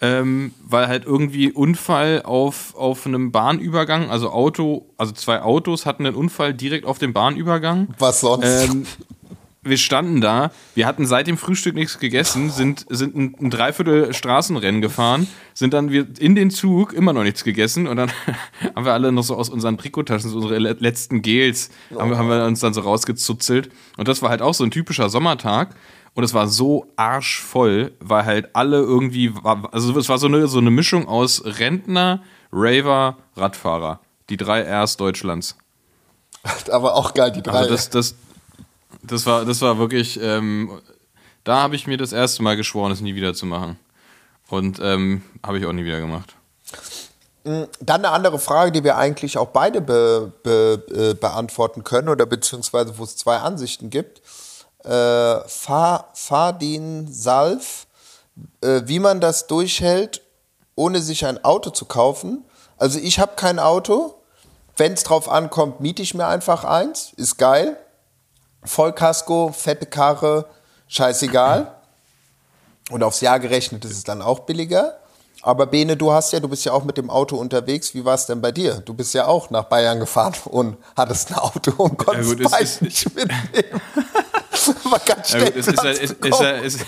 ähm, weil halt irgendwie Unfall auf, auf einem Bahnübergang, also Auto, also zwei Autos hatten einen Unfall direkt auf dem Bahnübergang. Was sonst? Ähm, wir standen da, wir hatten seit dem Frühstück nichts gegessen, sind, sind ein, ein Dreiviertel Straßenrennen gefahren, sind dann wir in den Zug immer noch nichts gegessen und dann haben wir alle noch so aus unseren Trikottaschen, so unsere le- letzten Gels, haben, wir- haben wir uns dann so rausgezuzelt. Und das war halt auch so ein typischer Sommertag. Und es war so arschvoll, weil halt alle irgendwie, also es war so eine, so eine Mischung aus Rentner, Raver, Radfahrer. Die drei Rs Deutschlands. Aber auch geil, die drei. Also das, das, das war, das war wirklich, ähm, da habe ich mir das erste Mal geschworen, es nie wieder zu machen. Und ähm, habe ich auch nie wieder gemacht. Dann eine andere Frage, die wir eigentlich auch beide be, be, äh, beantworten können oder beziehungsweise wo es zwei Ansichten gibt. Äh, Fa- Fadin Salf, äh, wie man das durchhält, ohne sich ein Auto zu kaufen. Also ich habe kein Auto. Wenn es drauf ankommt, miete ich mir einfach eins. Ist geil. Vollkasko, fette Karre, scheißegal. Und aufs Jahr gerechnet ist es dann auch billiger. Aber Bene, du hast ja, du bist ja auch mit dem Auto unterwegs. Wie war es denn bei dir? Du bist ja auch nach Bayern gefahren und hattest ein Auto und konntest gut, es ist- nicht mitnehmen. War ganz Ja, schnell gut, ist ja, Platz ist, ist, bekommen. ja, ist,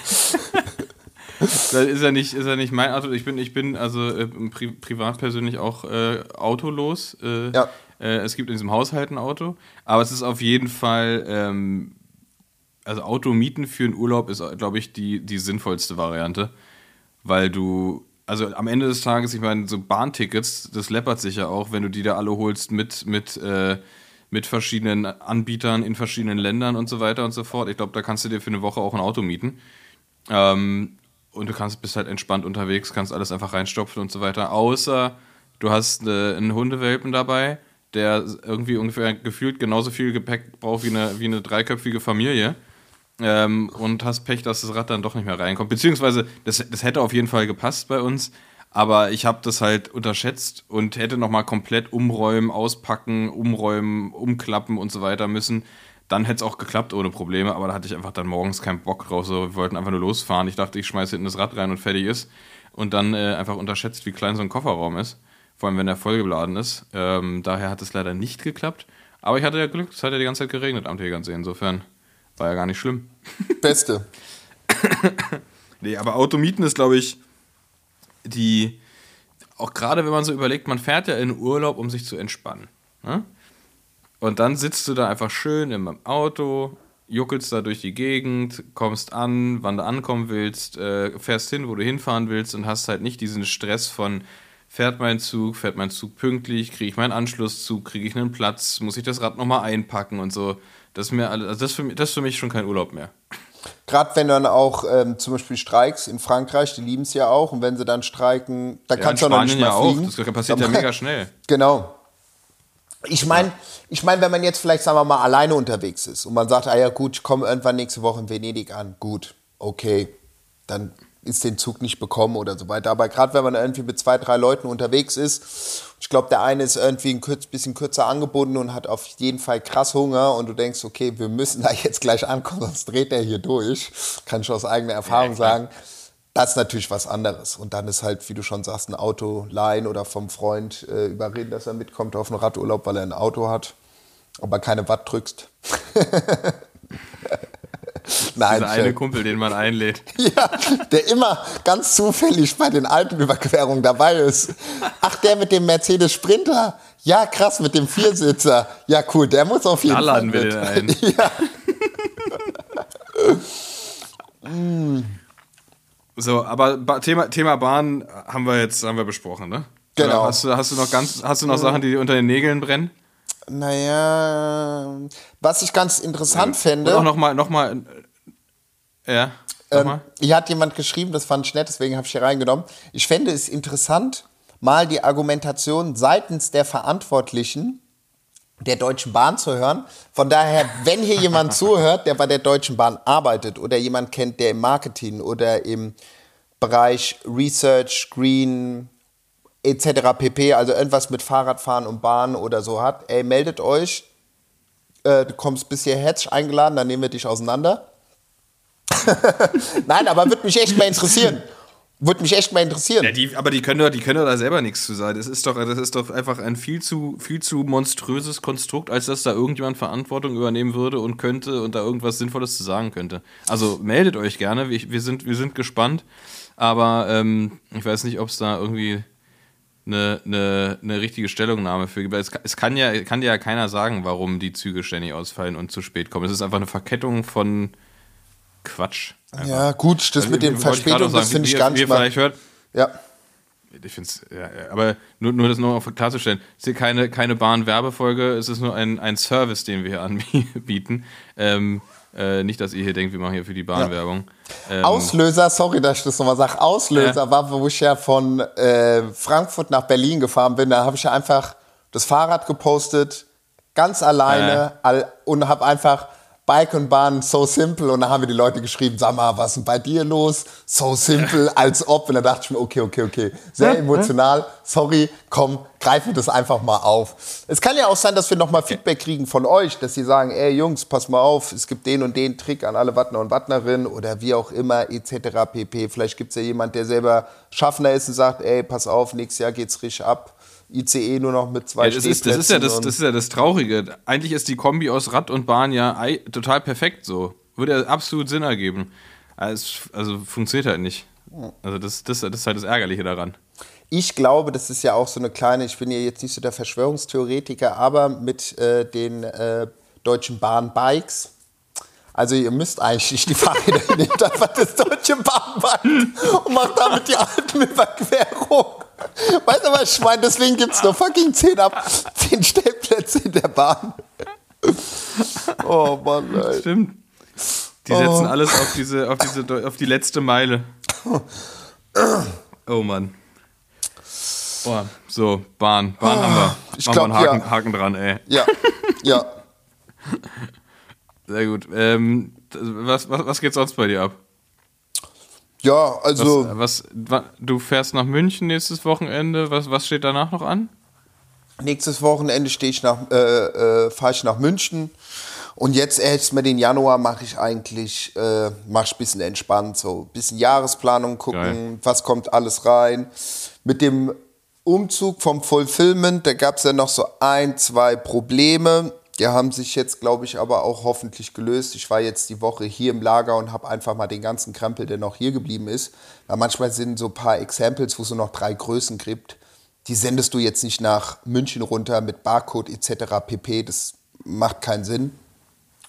das ist ja nicht, ist ja nicht mein Auto. Ich bin, ich bin also äh, pri privat persönlich auch äh, autolos. Äh, Ja. Äh, es gibt in diesem Haushalt ein Auto, aber es ist auf jeden Fall, ähm, also Automieten für einen Urlaub ist, glaube ich, die, die sinnvollste Variante, weil du, also am Ende des Tages, ich meine, so Bahntickets, das läppert sich ja auch, wenn du die da alle holst mit, mit, äh, mit verschiedenen Anbietern in verschiedenen Ländern und so weiter und so fort. Ich glaube, da kannst du dir für eine Woche auch ein Auto mieten. Ähm, und du kannst, bist halt entspannt unterwegs, kannst alles einfach reinstopfen und so weiter. Außer du hast äh, einen Hundewelpen dabei, der irgendwie ungefähr gefühlt genauso viel Gepäck braucht wie eine, wie eine dreiköpfige Familie. Ähm, und hast Pech, dass das Rad dann doch nicht mehr reinkommt. Beziehungsweise, das, das hätte auf jeden Fall gepasst bei uns, aber ich habe das halt unterschätzt und hätte nochmal komplett umräumen, auspacken, umräumen, umklappen und so weiter müssen. Dann hätte es auch geklappt ohne Probleme, aber da hatte ich einfach dann morgens keinen Bock drauf. So, wir wollten einfach nur losfahren. Ich dachte, ich schmeiße hinten das Rad rein und fertig ist. Und dann äh, einfach unterschätzt, wie klein so ein Kofferraum ist. Vor allem, wenn der vollgeladen ist. Ähm, daher hat es leider nicht geklappt. Aber ich hatte ja Glück, es hat ja die ganze Zeit geregnet am Tegernsee. Insofern war ja gar nicht schlimm. Beste. Nee, aber Automieten ist, glaube ich, die, auch gerade wenn man so überlegt, man fährt ja in Urlaub, um sich zu entspannen. Ne? Und dann sitzt du da einfach schön im Auto, juckelst da durch die Gegend, kommst an, wann du ankommen willst, äh, fährst hin, wo du hinfahren willst und hast halt nicht diesen Stress von, fährt mein Zug, fährt mein Zug pünktlich, kriege ich meinen Anschlusszug, kriege ich einen Platz, muss ich das Rad nochmal einpacken und so. Das ist, mir alles, also das, für mich, das ist für mich schon kein Urlaub mehr. Gerade wenn dann auch ähm, zum Beispiel Streiks in Frankreich, die lieben es ja auch. Und wenn sie dann streiken, da Ja, kannst du auch noch nicht mehr ja auch. fliegen. Das passiert ja Aber- mega schnell. Genau. Ich meine, ich mein, wenn man jetzt vielleicht, sagen wir mal, alleine unterwegs ist und man sagt, ah ja gut, ich komme irgendwann nächste Woche in Venedig an, gut, okay, dann ist den Zug nicht bekommen oder so weiter. Aber gerade wenn man irgendwie mit zwei, drei Leuten unterwegs ist, ich glaube, der eine ist irgendwie ein bisschen kürzer angebunden und hat auf jeden Fall krass Hunger und du denkst, okay, wir müssen da jetzt gleich ankommen, sonst dreht er hier durch. Kann ich aus eigener Erfahrung sagen. Das ist natürlich was anderes. Und dann ist halt, wie du schon sagst, ein Auto leihen oder vom Freund äh, überreden, dass er mitkommt auf einen Radurlaub, weil er ein Auto hat, aber keine Watt drückst. Nein, Dieser eine. Kumpel, den man einlädt. Ja, der immer ganz zufällig bei den alten Überquerungen dabei ist. Ach, der mit dem Mercedes Sprinter. Ja, krass, mit dem Viersitzer. Ja, cool, der muss auf jeden Da Fall laden wir mit. den ein. Ja, So, aber Thema, Thema Bahn haben wir jetzt haben wir besprochen, ne? Genau. Hast du, hast du noch ganz, hast du noch Sachen, die dir unter den Nägeln brennen? Naja, was ich ganz interessant fände. Und auch noch mal, noch mal, äh, ja. Sag Ähm, mal. hier hat jemand geschrieben, das fand ich nett, deswegen habe ich hier reingenommen. Ich fände es interessant, mal die Argumentation seitens der Verantwortlichen der Deutschen Bahn zu hören. Von daher, wenn hier jemand zuhört, der bei der Deutschen Bahn arbeitet oder jemand kennt, der im Marketing oder im Bereich Research, Green etc. pp., also irgendwas mit Fahrradfahren und Bahn oder so hat, ey, meldet euch. Äh, du kommst bis hier herzlich eingeladen, dann nehmen wir dich auseinander. Nein, aber würde mich echt mal interessieren. Würde mich echt mal interessieren. Ja, die, aber die können, doch, die können da selber nichts zu sagen. Das ist doch, das ist doch einfach ein viel zu, viel zu monströses Konstrukt, als dass da irgendjemand Verantwortung übernehmen würde und könnte und da irgendwas Sinnvolles zu sagen könnte. Also meldet euch gerne, wir, wir, sind, wir sind gespannt. Aber ähm, ich weiß nicht, ob es da irgendwie eine, eine, eine richtige Stellungnahme für gibt. Es, kann- es kann ja, kann dir ja keiner sagen, warum die Züge ständig ausfallen und zu spät kommen. Es ist einfach eine Verkettung von Quatsch. Einfach. Ja, gut, das Also, mit auch sagen, das finde ich gar nicht mal. hört, Ja. ich finde es, ja, aber nur, nur das noch klarzustellen. Es ist hier keine, keine Bahn-Werbefolge, es ist nur ein, ein Service, den wir hier anbieten. Ähm, äh, nicht, dass ihr hier denkt, wir machen hier für die Bahn Ja. Ähm, Auslöser, sorry, dass ich das nochmal sage, Auslöser Ja. war, wo ich ja von äh, Frankfurt nach Berlin gefahren bin. Da habe ich ja einfach das Fahrrad gepostet, ganz alleine all, und habe einfach Bike und Bahn so simple und da haben mir die Leute geschrieben, sag mal, was ist denn bei dir los? So simple, als ob. Und da dachte ich mir, okay, okay, okay, sehr emotional, sorry, komm, greifen das einfach mal auf. Es kann ja auch sein, dass wir nochmal Feedback kriegen von euch, dass sie sagen, ey Jungs, pass mal auf, es gibt den und den Trick an alle Wattner und Wattnerinnen oder wie auch immer, etc. pp. Vielleicht gibt es ja jemand, der selber Schaffner ist und sagt, ey, pass auf, nächstes Jahr geht's richtig ab. ICE nur noch mit zwei ja, das, ist, das, ist ja das, das ist ja das Traurige. Eigentlich ist die Kombi aus Rad und Bahn ja total perfekt so. Würde ja absolut Sinn ergeben. Also, also funktioniert halt nicht. Also das, das, das ist halt das Ärgerliche daran. Ich glaube, das ist ja auch so eine kleine, ich bin ja jetzt nicht so der Verschwörungstheoretiker, aber mit äh, den äh, deutschen Bahnbikes. Also ihr müsst eigentlich die Fahrräder, nehmt einfach das deutsche Bahnbike und macht damit die Alpenüberquerung. Weißt du, was ich meine? Deswegen gibt es nur fucking 10, ab, 10 Stellplätze in der Bahn. Oh Mann, ey. Stimmt. Die setzen alles auf diese, auf diese, auf die letzte Meile. Oh Mann. Boah, so, Bahn. Bahn haben wir. Ich Machen wir einen glaub, Haken, ja. Haken dran, ey. Ja, ja. Sehr gut. Ähm, was, was, was geht sonst bei dir ab? Ja, Was, also. was, wa- du fährst nach München nächstes Wochenende. Was, was steht danach noch an? Nächstes Wochenende stehe ich nach, äh, äh, fahre ich nach München. Und jetzt erstmal den Januar mache ich eigentlich, äh, mache ich ein bisschen entspannt, so ein bisschen Jahresplanung gucken, Geil. was kommt alles rein. Mit dem Umzug vom Fulfillment, da gab es ja noch so ein, zwei Probleme. Die haben sich jetzt, glaube ich, aber auch hoffentlich gelöst. Ich war jetzt die Woche hier im Lager und habe einfach mal den ganzen Krempel, der noch hier geblieben ist. Weil manchmal sind so ein paar Examples, wo es nur noch drei Größen gibt. Die sendest du jetzt nicht nach München runter mit Barcode etc. pp. Das macht keinen Sinn.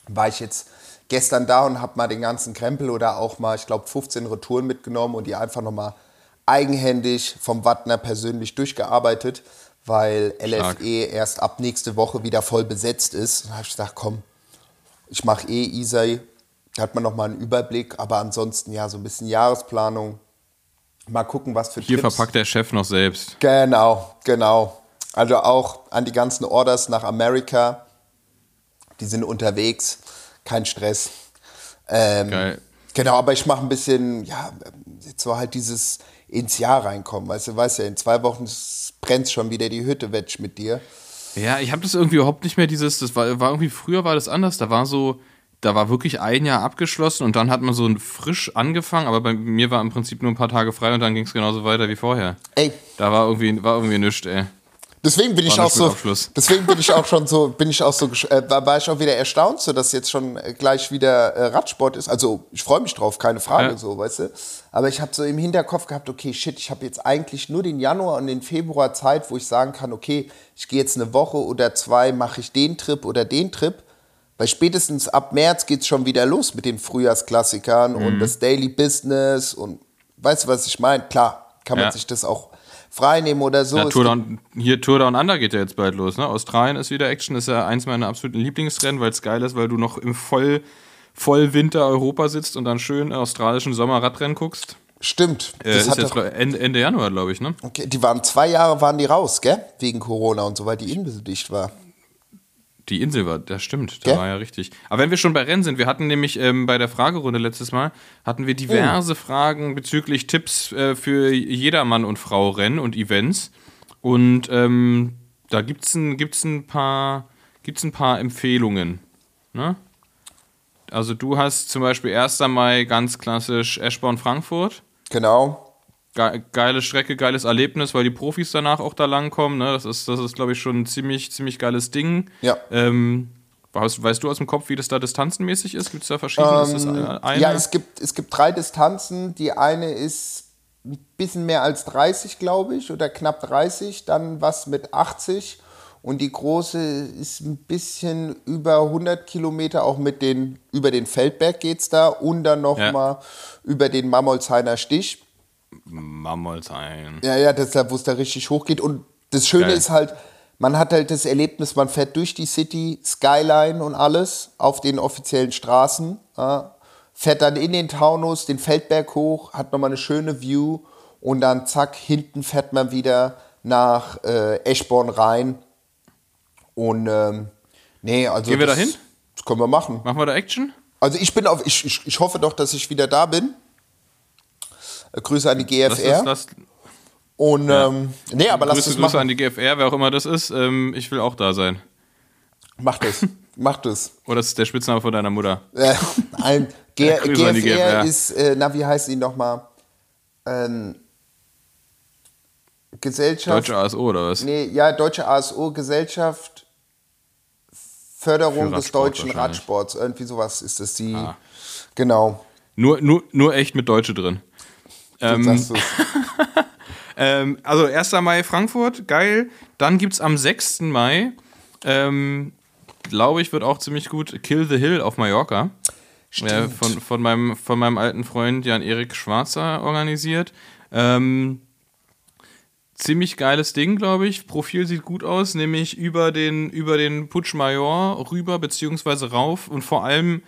War ich jetzt gestern da und habe mal den ganzen Krempel oder auch mal, ich glaube, 15 Retouren mitgenommen und die einfach nochmal eigenhändig vom Wattner persönlich durchgearbeitet, weil Stark. LFE erst ab nächste Woche wieder voll besetzt ist. Da habe ich gesagt, komm, ich mache eh easy. Da hat man nochmal einen Überblick, aber ansonsten ja, so ein bisschen Jahresplanung. Mal gucken, was für Hier Trips. verpackt der Chef noch selbst. Genau, genau. Also auch an die ganzen Orders nach Amerika. Die sind unterwegs. Kein Stress. Ähm, Geil. Genau, aber ich mache ein bisschen, ja, jetzt so halt dieses ins Jahr reinkommen. Weißt du, weißt ja, in zwei Wochen brennt schon wieder die Hütte, wetsch mit dir. Ja, ich habe das irgendwie überhaupt nicht mehr dieses, das war, war irgendwie, früher war das anders, da war so, da war wirklich ein Jahr abgeschlossen und dann hat man so ein frisch angefangen, aber bei mir war im Prinzip nur ein paar Tage frei und dann ging es genauso weiter wie vorher. Ey, Da war irgendwie, war irgendwie nichts, ey. Deswegen bin ich auch so, deswegen bin ich auch schon so, bin ich auch so, äh, war war ich auch wieder erstaunt, so dass jetzt schon äh, gleich wieder äh, Radsport ist. Also ich freue mich drauf, keine Frage, Ja. so, weißt du. Aber ich habe so im Hinterkopf gehabt, okay, shit, ich habe jetzt eigentlich nur den Januar und den Februar Zeit, wo ich sagen kann, okay, ich gehe jetzt eine Woche oder zwei, mache ich den Trip oder den Trip. Weil spätestens ab März geht's schon wieder los mit den Frühjahrsklassikern Mhm. und das Daily Business und weißt du, was ich meine? Klar, kann man Ja. sich das auch freinehmen oder so. Ja, Tour Down, hier Tour Down Under geht ja jetzt bald los, ne? Australien ist wieder Action, ist ja eins meiner absoluten Lieblingsrennen, weil es geil ist, weil du noch im voll, voll Winter Europa sitzt und dann schön australischen Sommerradrennen guckst. Stimmt. Äh, Das ist jetzt doch, Ende, Ende Januar, glaube ich, ne? okay, die waren zwei Jahre waren die raus, gell? Wegen Corona und so, weil die Insel dicht war. Die Insel war, das stimmt, da Gell? war ja richtig. Aber wenn wir schon bei Rennen sind, wir hatten nämlich ähm, bei der Fragerunde letztes Mal, hatten wir diverse Fragen bezüglich Tipps äh, für jedermann und Frau Rennen und Events. Und ähm, da gibt es ein, gibt's ein, paar- gibt's ein paar Empfehlungen. Ne? Also du hast zum Beispiel 1. Mai ganz klassisch Eschborn-Frankfurt. Genau. Ge geile Strecke, geiles Erlebnis, weil die Profis danach auch da langkommen. Ne? Das ist, das ist glaube ich, schon ein ziemlich, ziemlich geiles Ding. Ja. Ähm, weißt, weißt du aus dem Kopf, wie das da distanzenmäßig ist? Gibt es da verschiedene? äh, eine? Ja, es gibt, es gibt drei Distanzen. Die eine ist ein bisschen mehr als 30, glaube ich, oder knapp 30. Dann was mit 80. Und die große ist ein bisschen über 100 Kilometer, auch mit den, über den Feldberg geht es da. Und dann nochmal über den Mammolsheimer Stich. Mammolsheim. Ja, ja, das ist da, wo es da richtig hoch geht. Und das Schöne Geil. ist halt, man hat halt das Erlebnis, man fährt durch die City, Skyline und alles auf den offiziellen Straßen, ja, fährt dann in den Taunus, den Feldberg hoch, hat nochmal eine schöne View und dann zack, hinten fährt man wieder nach äh, Eschborn rein. Und ähm, nee, also. Gehen wir das, dahin? Das können wir machen. Machen wir da Action? Also ich bin auf, ich, ich, ich hoffe doch, dass ich wieder da bin. Grüße an die GFR. lass, Und ähm, nee, aber lass Grüße, es Grüße machen. an die GFR, wer auch immer das ist. Ähm, ich will auch da sein. Mach das. Mach das. Oder das ist der Spitzname von deiner Mutter. Äh, ein G Ja, Grüße GFR GFR. ist, äh, na, wie heißt die nochmal? Ähm, Gesellschaft. Deutsche ASO oder was? Nee, ja, Deutsche ASO, Gesellschaft Förderung des deutschen. Radsports. Irgendwie sowas ist das die. Ah. Genau. Nur, nur, nur echt mit Deutsche drin. Sagst es. Ähm, also 1. Mai Frankfurt, geil. Dann gibt es am 6. Mai, ähm, glaube ich, wird auch ziemlich gut, Kill the Hill auf Mallorca. Äh, von, von, meinem, von meinem alten Freund Jan-Erik Schwarzer organisiert. Ähm, ziemlich geiles Ding, glaube ich. Profil sieht gut aus, nämlich über den, über den Putsch Major rüber, beziehungsweise rauf. Und vor allem,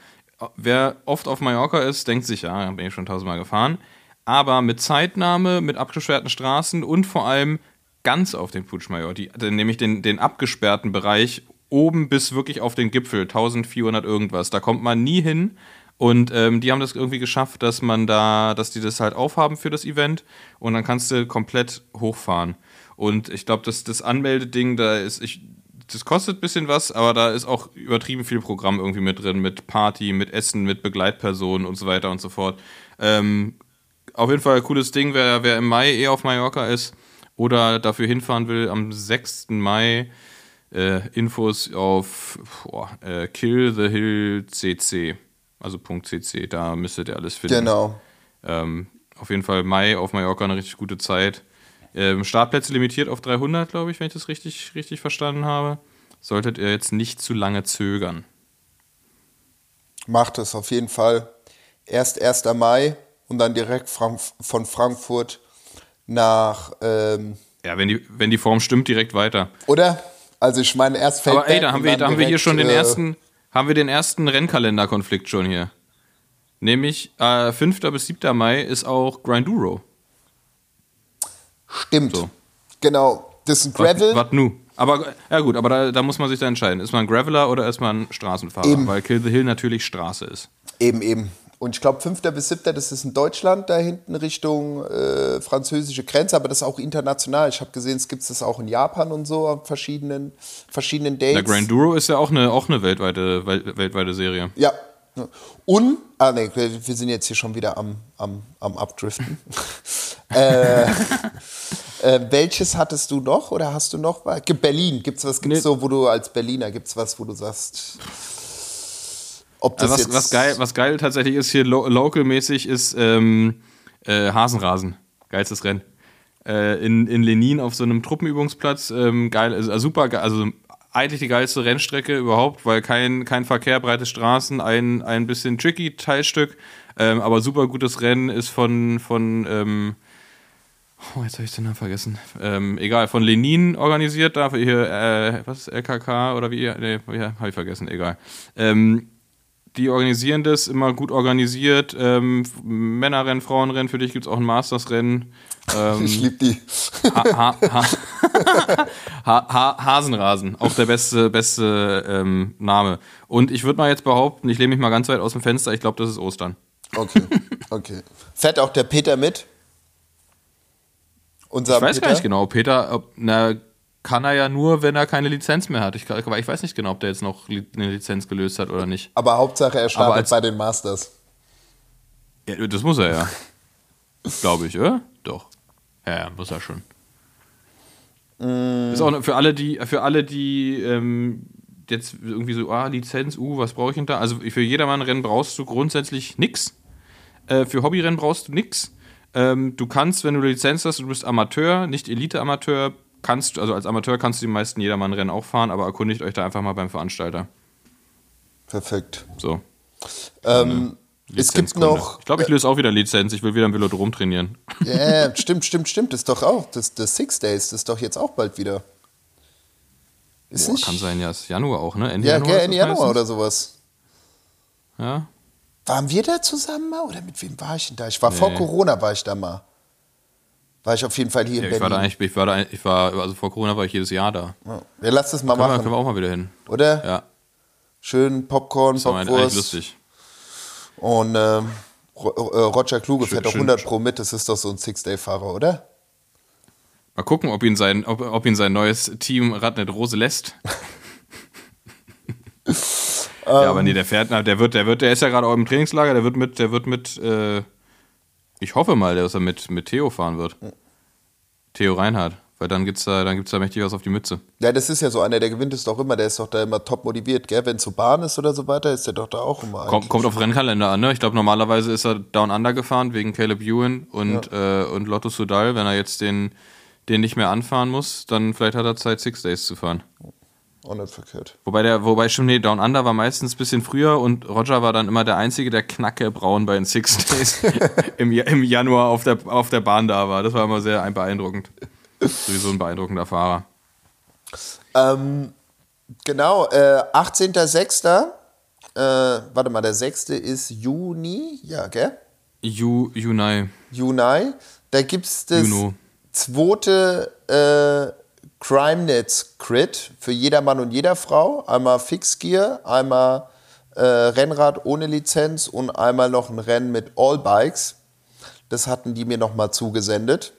wer oft auf Mallorca ist, denkt sich, ja, da bin ich schon tausendmal gefahren. Aber mit Zeitnahme, mit abgesperrten Straßen und vor allem ganz auf den Putsch Major, die, nämlich den, den abgesperrten Bereich oben bis wirklich auf den Gipfel, 1400 irgendwas. Da kommt man nie hin. Und ähm, die haben das irgendwie geschafft, dass man da, dass die das halt aufhaben für das Event und dann kannst du komplett hochfahren. Und ich glaube, das, das Anmeldeding, da ist, ich, das kostet ein bisschen was, aber da ist auch übertrieben viel Programm irgendwie mit drin, mit Party, mit Essen, mit Begleitpersonen und so weiter und so fort. Ähm, auf jeden Fall ein cooles Ding, wer, wer im Mai eh auf Mallorca ist oder dafür hinfahren will, am 6. Mai äh, Infos auf boah, äh, Kill the Hill CC, also .cc, da müsstet ihr alles finden. Genau. Ähm, auf jeden Fall Mai auf Mallorca eine richtig gute Zeit. Ähm, Startplätze limitiert auf 300, glaube ich, wenn ich das richtig, richtig verstanden habe. Solltet ihr jetzt nicht zu lange zögern. Macht es auf jeden Fall. Erst 1. Mai und dann direkt von Frankfurt nach, ähm, Ja, wenn die, wenn die Form stimmt, direkt weiter. oder? Also ich meine erst Aber ey, da haben wir, dann da haben wir hier schon den äh, ersten, haben wir den ersten Rennkalenderkonflikt schon hier. Nämlich äh, 5. bis 7. Mai ist auch Grinduro. Stimmt. So. Genau. Das ist ein Gravel. Was nu? Aber ja gut, aber da, da muss man sich da entscheiden. Ist man ein Graveler oder ist man ein Straßenfahrer? Eben. Weil Kill the Hill natürlich Straße ist. Eben, eben. Und ich glaube, 5. bis 7. das ist in Deutschland da hinten Richtung äh, französische Grenze, aber das ist auch international. Ich habe gesehen, es gibt es auch in Japan und so, auf verschiedenen, verschiedenen Dates. Der Grinduro ist ja auch eine, auch eine weltweite, wel, weltweite Serie. Ja. Und, ah nee, wir sind jetzt hier schon wieder am, am, am Abdriften. äh, äh, welches hattest du noch oder hast du noch? Berlin, gibt es was, gibt's Nee. so, wo du als Berliner, gibt es was, wo du sagst, ob das Also was, was, geil, was geil tatsächlich ist hier lo local-mäßig ist ähm, äh, Hasenrasen. Geilstes Rennen. Äh, in, in Lenin auf so einem Truppenübungsplatz. Ähm, geil, also super geil. Also eigentlich die geilste Rennstrecke überhaupt, weil kein, kein Verkehr, breite Straßen, ein, ein bisschen tricky Teilstück. Ähm, aber super gutes Rennen ist von, von ähm, Oh, jetzt habe ich den Namen vergessen. Ähm, egal, von Lenin organisiert, dafür hier, äh, was ist LKK oder wie? Nee, ja, habe ich vergessen, egal. Ähm, die organisieren das immer gut organisiert. Ähm, Männerrennen, Frauenrennen, für dich gibt es auch ein Mastersrennen. Ähm, Ich liebe die. ha ha ha ha ha Hasenrasen, auch der beste, beste ähm, Name. Und ich würde mal jetzt behaupten, ich lehne mich mal ganz weit aus dem Fenster, ich glaube, das ist Ostern. Okay, okay. Fährt auch der Peter mit? Unser Ich weiß Peter? gar nicht genau, Peter, ob, na, kann er ja nur, wenn er keine Lizenz mehr hat. Ich, aber ich weiß nicht genau, ob der jetzt noch eine Lizenz gelöst hat oder nicht. Aber Hauptsache, er startet als- bei den Masters. Ja, das muss er ja. Glaube ich, oder? Doch. Ja, ja, muss er schon. Ist auch für alle, die, für alle, die ähm, jetzt irgendwie so, ah, Lizenz, uh, was brauche ich denn da? Also für jedermann Rennen brauchst du grundsätzlich nix. Äh, für Hobbyrennen brauchst du nix. Ähm, du kannst, wenn du eine Lizenz hast, du bist Amateur, nicht Elite-Amateur, kannst, also als Amateur kannst du die meisten Jedermann-Rennen auch fahren, aber erkundigt euch da einfach mal beim Veranstalter. Perfekt. So. Ähm, es gibt noch. Ich glaube, ich löse auch wieder Lizenz. Ich will wieder im Velodrom trainieren. Ja, ja, stimmt, stimmt, stimmt. Das ist doch auch. Das, das Six Days, das ist doch jetzt auch bald wieder. Ist Boah, nicht? kann sein, ja, ist Januar auch, ne? Ende Ja, Januar. Ende Januar oder sowas. Ja. Waren wir da zusammen mal oder mit wem war ich denn da? Ich war vor Nee. Corona, war ich da mal. War ich auf jeden Fall hier ja in ich war da eigentlich, ich war da, ich war, also vor Corona war ich jedes Jahr da. Ja. Ja, lass das mal Können wir, machen, können wir auch mal wieder hin. oder? Ja, Schön Popcorn, das war eigentlich Bockwurst. lustig. Und ähm, äh, Roger Kluge Schön- fährt auch schön- 100 pro mit. Das ist doch so ein Six-Day-Fahrer, oder? Mal gucken, ob ihn sein, ob, ob ihn sein neues Team Radnet Rose lässt. ja, aber nee, der fährt, der wird, der wird, der ist ja gerade auch im Trainingslager, der wird mit, der wird mit, äh, ich hoffe mal, dass er mit, mit Theo fahren wird. Theo Reinhardt. Weil dann gibt's da, dann gibt's da mächtig was auf die Mütze. Ja, das ist ja so einer, der gewinnt es doch immer. Der ist doch da immer top motiviert, gell? Wenn es so Bahn ist oder so weiter, ist der doch da auch immer. Kommt, eigentlich. kommt auf Rennkalender an, ne? Ich glaube, normalerweise ist er Down Under gefahren wegen Caleb Ewan und, äh, und Lotto Sudal. Wenn er jetzt den, den nicht mehr anfahren muss, dann vielleicht hat er Zeit, Six Days zu fahren. Auch nicht verkehrt. Wobei der, wobei schon, nee, Down Under war meistens ein bisschen früher und Roger war dann immer der Einzige, der knacke braun bei den Six Days im, im Januar auf der, auf der Bahn da war. Das war immer sehr beeindruckend. Sowieso ein beeindruckender Fahrer. Ähm, genau, äh, 18.06. Äh, warte mal, der 6. ist Juni, ja, gell? Yu, Yunai. Juni. Da gibt es das Juno. zweite äh, CrimeNets Crit für jeder Mann und jeder Frau. Einmal Fixgear, einmal äh, Rennrad ohne Lizenz und einmal noch ein Rennen mit All Bikes. Das hatten die mir nochmal zugesendet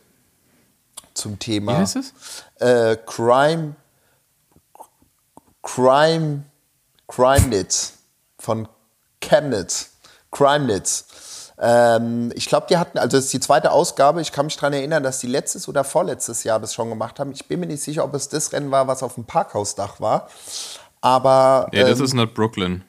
zum Thema Wie heißt es? äh, Crime Crime CrimeNets von Chemnitz. CrimeNets. Ähm, ich glaube, die hatten, also das ist die zweite Ausgabe. Ich kann mich daran erinnern, dass die letztes oder vorletztes Jahr das schon gemacht haben. Ich bin mir nicht sicher, ob es das Rennen war, was auf dem Parkhausdach war. Aber. Nee, das ähm, ist not Brooklyn.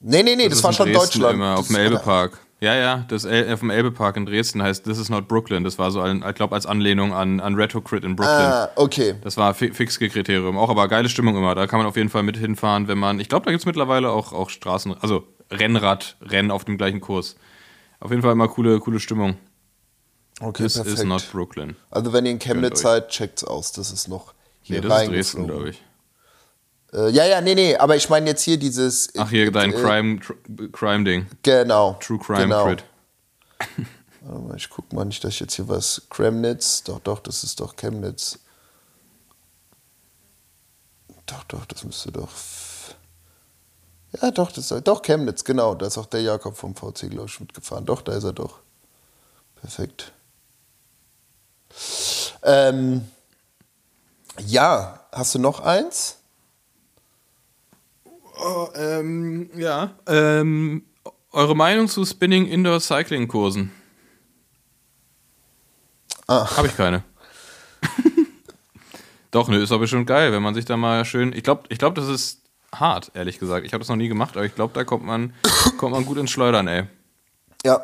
nee, nee, nee, das, ist war schon Dresden Deutschland. Immer auf Das- dem Elbepark. Ja, ja, das El auf dem Elbepark in Dresden heißt This is not Brooklyn. Das war so, ein, ich glaube, als Anlehnung an, an Retro Crit in Brooklyn. Ah, okay. Das war fi fixes Kriterium. Auch aber geile Stimmung immer. Da kann man auf jeden Fall mit hinfahren, wenn man. Ich glaube, da gibt es mittlerweile auch, auch Straßen, also Rennrad, Rennen auf dem gleichen Kurs. Auf jeden Fall immer coole, coole Stimmung. Okay, This is perfekt. not Brooklyn. Also wenn ihr in Chemnitz seid, checkt's aus. Das ist noch hier Nee, das ist Dresden, glaube ich. Äh, ja, ja, nee, nee, aber ich meine jetzt hier dieses. Ach, hier dein äh, Crime- Crime-Ding. Genau. True Crime genau. Crit. Warte mal, ich guck mal nicht, dass ich jetzt hier was. Chemnitz. Doch, doch, das ist doch Chemnitz. Doch, doch, das müsste doch. Ja, doch, das ist doch Chemnitz, genau. Da ist auch der Jakob vom VC, glaube ich, mitgefahren. Doch, da ist er doch. Perfekt. Ähm, ja, hast du noch eins? Oh, ähm, ja. Ähm, eure Meinung zu Spinning Indoor Cycling Kursen? Ah. Habe ich keine. Doch, ne, ist aber schon geil, wenn man sich da mal schön. Ich glaube, ich glaub, das ist hart, ehrlich gesagt. Ich habe das noch nie gemacht, aber ich glaube, da kommt man, kommt man gut ins Schleudern, ey. Ja,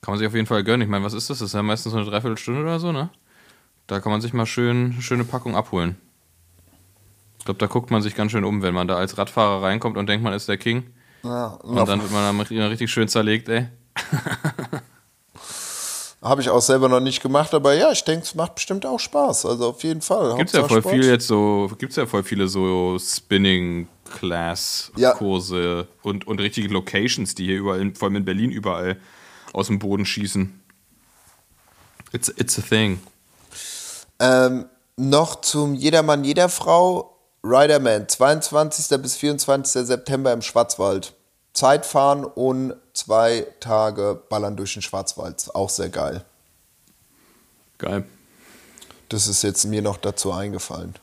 Kann man sich auf jeden Fall gönnen. Ich meine, was ist das? Das ist ja meistens so eine Dreiviertelstunde oder so, ne? Da kann man sich mal schön schöne Packung abholen. Ich glaube, da guckt man sich ganz schön um, wenn man da als Radfahrer reinkommt und denkt, man ist der King. ja Und dann wird man dann richtig schön zerlegt, ey. Habe ich auch selber noch nicht gemacht, aber ja, ich denke, es macht bestimmt auch Spaß. Also auf jeden Fall. Gibt's ja Hauptsache voll Sport. viel jetzt so, gibt's ja voll viele so Spinning Masterclass-Kurse ja. und, und richtige Locations, die hier überall, vor allem in Berlin, überall aus dem Boden schießen. It's, it's a thing. Ähm, noch zum Jedermann, jeder Frau. Riderman, 22. bis 24. September im Schwarzwald. Zeit fahren und zwei Tage ballern durch den Schwarzwald. Auch sehr geil. Geil. Das ist jetzt mir noch dazu eingefallen.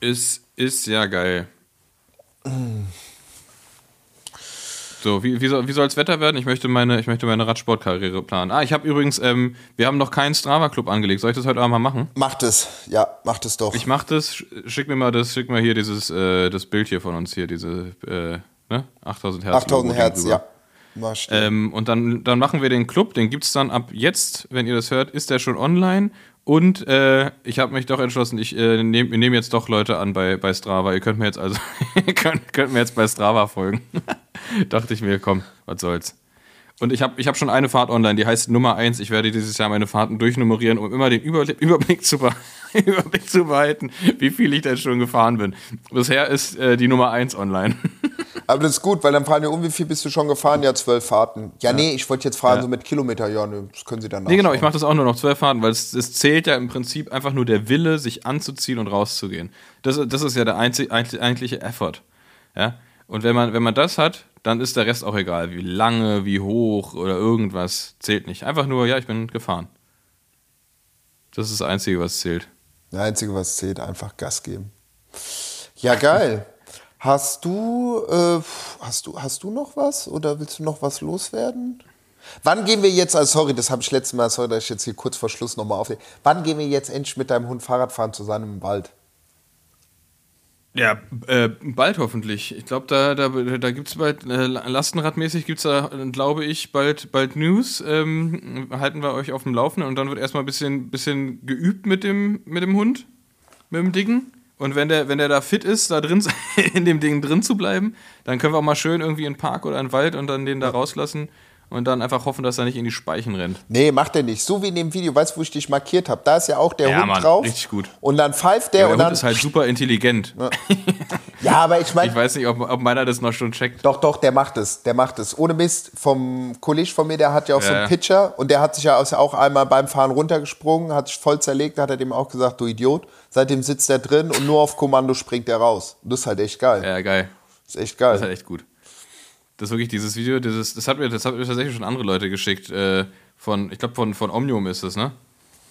Ist, ist ja geil. So, wie, wie, soll, wie soll das Wetter werden? Ich möchte meine, ich möchte meine Radsportkarriere planen. Ah, ich habe übrigens, ähm, wir haben noch keinen Strava-Club angelegt. Soll ich das heute einmal machen? Macht es, ja, macht es doch. Ich mach das, schick mir mal das, schick mir hier dieses, äh, das Bild hier von uns hier, diese, äh, ne? 8000 Hertz. 8000 Hertz, ja. Ähm, und dann, dann machen wir den Club, den gibt es dann ab jetzt, wenn ihr das hört, ist der schon online. Und äh, ich habe mich doch entschlossen, ich äh, nehme nehm jetzt doch Leute an bei, bei Strava. Ihr könnt mir jetzt also könnt, könnt mir jetzt bei Strava folgen. Dachte ich mir, komm, was soll's. Und ich habe ich hab schon eine Fahrt online, die heißt Nummer 1. Ich werde dieses Jahr meine Fahrten durchnummerieren, um immer den Überblick zu, Überblick zu behalten, wie viel ich denn schon gefahren bin. Bisher ist äh, die Nummer 1 online. Aber das ist gut, weil dann fragen wir um, wie viel bist du schon gefahren? Ja, zwölf Fahrten. Ja, ja. nee, ich wollte jetzt fragen, ja. so mit Kilometer, ja, nee, das können Sie dann Nee, genau, ich mache das auch nur noch zwölf Fahrten, weil es, es, zählt ja im Prinzip einfach nur der Wille, sich anzuziehen und rauszugehen. Das, das ist ja der einzig, eigentliche Effort. Ja? Und wenn man, wenn man das hat, dann ist der Rest auch egal. Wie lange, wie hoch oder irgendwas zählt nicht. Einfach nur, ja, ich bin gefahren. Das ist das Einzige, was zählt. Das Einzige, was zählt, einfach Gas geben. Ja, geil. Hast du, äh, hast du, hast du noch was oder willst du noch was loswerden? Wann gehen wir jetzt, also sorry, das habe ich letztes Mal, sorry, dass ich jetzt hier kurz vor Schluss nochmal auflege. Wann gehen wir jetzt endlich mit deinem Hund Fahrrad fahren zu seinem Wald? Ja, äh, bald hoffentlich. Ich glaube, da, da, da gibt es bald, äh, lastenradmäßig gibt es da, glaube ich, bald, bald News. Ähm, halten wir euch auf dem Laufenden und dann wird erstmal ein bisschen, bisschen geübt mit dem, mit dem Hund, mit dem Dicken. Und wenn der, wenn der da fit ist, da drin in dem Ding drin zu bleiben, dann können wir auch mal schön irgendwie in den Park oder in den Wald und dann den da rauslassen und dann einfach hoffen, dass er nicht in die Speichen rennt. Nee, macht er nicht. So wie in dem Video, weißt du, wo ich dich markiert habe? Da ist ja auch der ja, Hund Mann, drauf. Richtig gut. Und dann pfeift der, ja, der und Hund dann. ist halt super intelligent. Ja, ja aber ich meine. Ich weiß nicht, ob, ob meiner das noch schon checkt. Doch, doch, der macht es. Der macht es. Ohne Mist, vom Kollege von mir, der hat ja auch so einen Pitcher und der hat sich ja auch einmal beim Fahren runtergesprungen, hat sich voll zerlegt, hat er dem auch gesagt, du Idiot. Seitdem sitzt er drin und nur auf Kommando springt er raus. Und das ist halt echt geil. Ja, geil. Das ist echt geil. Das ist halt echt gut. Das ist wirklich dieses Video, dieses, das hat mir, das hat mir tatsächlich schon andere Leute geschickt. Äh, von, ich glaube, von, von Omnium ist es, ne?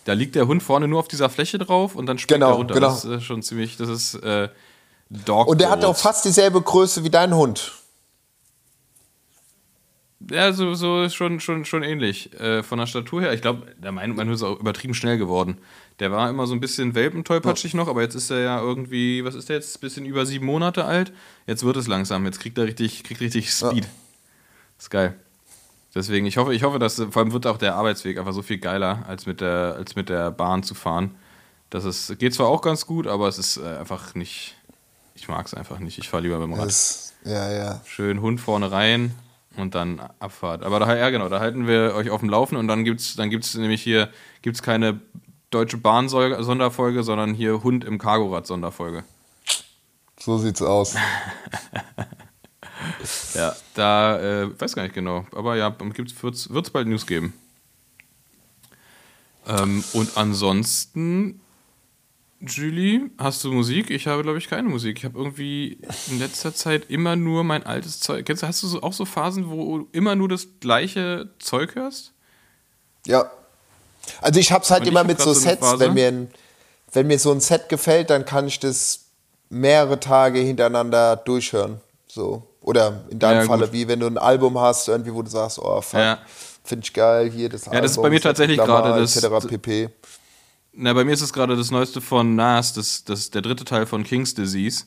Da liegt der Hund vorne nur auf dieser Fläche drauf und dann springt genau, er runter. Genau. Das ist äh, schon ziemlich, das ist äh, Dog Und der hat auch fast dieselbe Größe wie dein Hund. Ja, so, so ist schon, schon, schon ähnlich. Äh, von der Statur her, ich glaube, mein, mein Hund ist auch übertrieben schnell geworden. Der war immer so ein bisschen welpentollpatschig ja. noch, aber jetzt ist er ja irgendwie, was ist der jetzt? Ein bisschen über sieben Monate alt. Jetzt wird es langsam. Jetzt kriegt er richtig, kriegt richtig Speed. Ja. Ist geil. Deswegen, ich hoffe, ich hoffe, dass vor allem wird auch der Arbeitsweg einfach so viel geiler, als mit der, als mit der Bahn zu fahren. Das ist, geht zwar auch ganz gut, aber es ist äh, einfach nicht. Ich mag es einfach nicht. Ich fahre lieber beim Rad. Das, ja, ja. Schön Hund vorne rein und dann Abfahrt. Aber da, ja, genau, da halten wir euch auf dem Laufen und dann gibt es dann gibt's nämlich hier gibt's keine Deutsche Bahn Sonderfolge, sondern hier Hund im Cargorad Sonderfolge. So sieht's aus. ja, da äh, weiß gar nicht genau, aber ja, wird es bald News geben. Ähm, und ansonsten, Julie, hast du Musik? Ich habe, glaube ich, keine Musik. Ich habe irgendwie in letzter Zeit immer nur mein altes Zeug. Kennst du, hast du so, auch so Phasen, wo du immer nur das gleiche Zeug hörst? Ja, also ich habe es halt immer mit so Sets, wenn mir, ein, wenn mir so ein Set gefällt, dann kann ich das mehrere Tage hintereinander durchhören. So. Oder in deinem ja, Falle, gut. wie wenn du ein Album hast, irgendwie, wo du sagst, oh, fuck, ja. finde ich geil, hier das Album. Ja, das ist bei mir tatsächlich gerade das. Etc. pp. Na, bei mir ist es gerade das neueste von Nas, das, das der dritte Teil von King's Disease.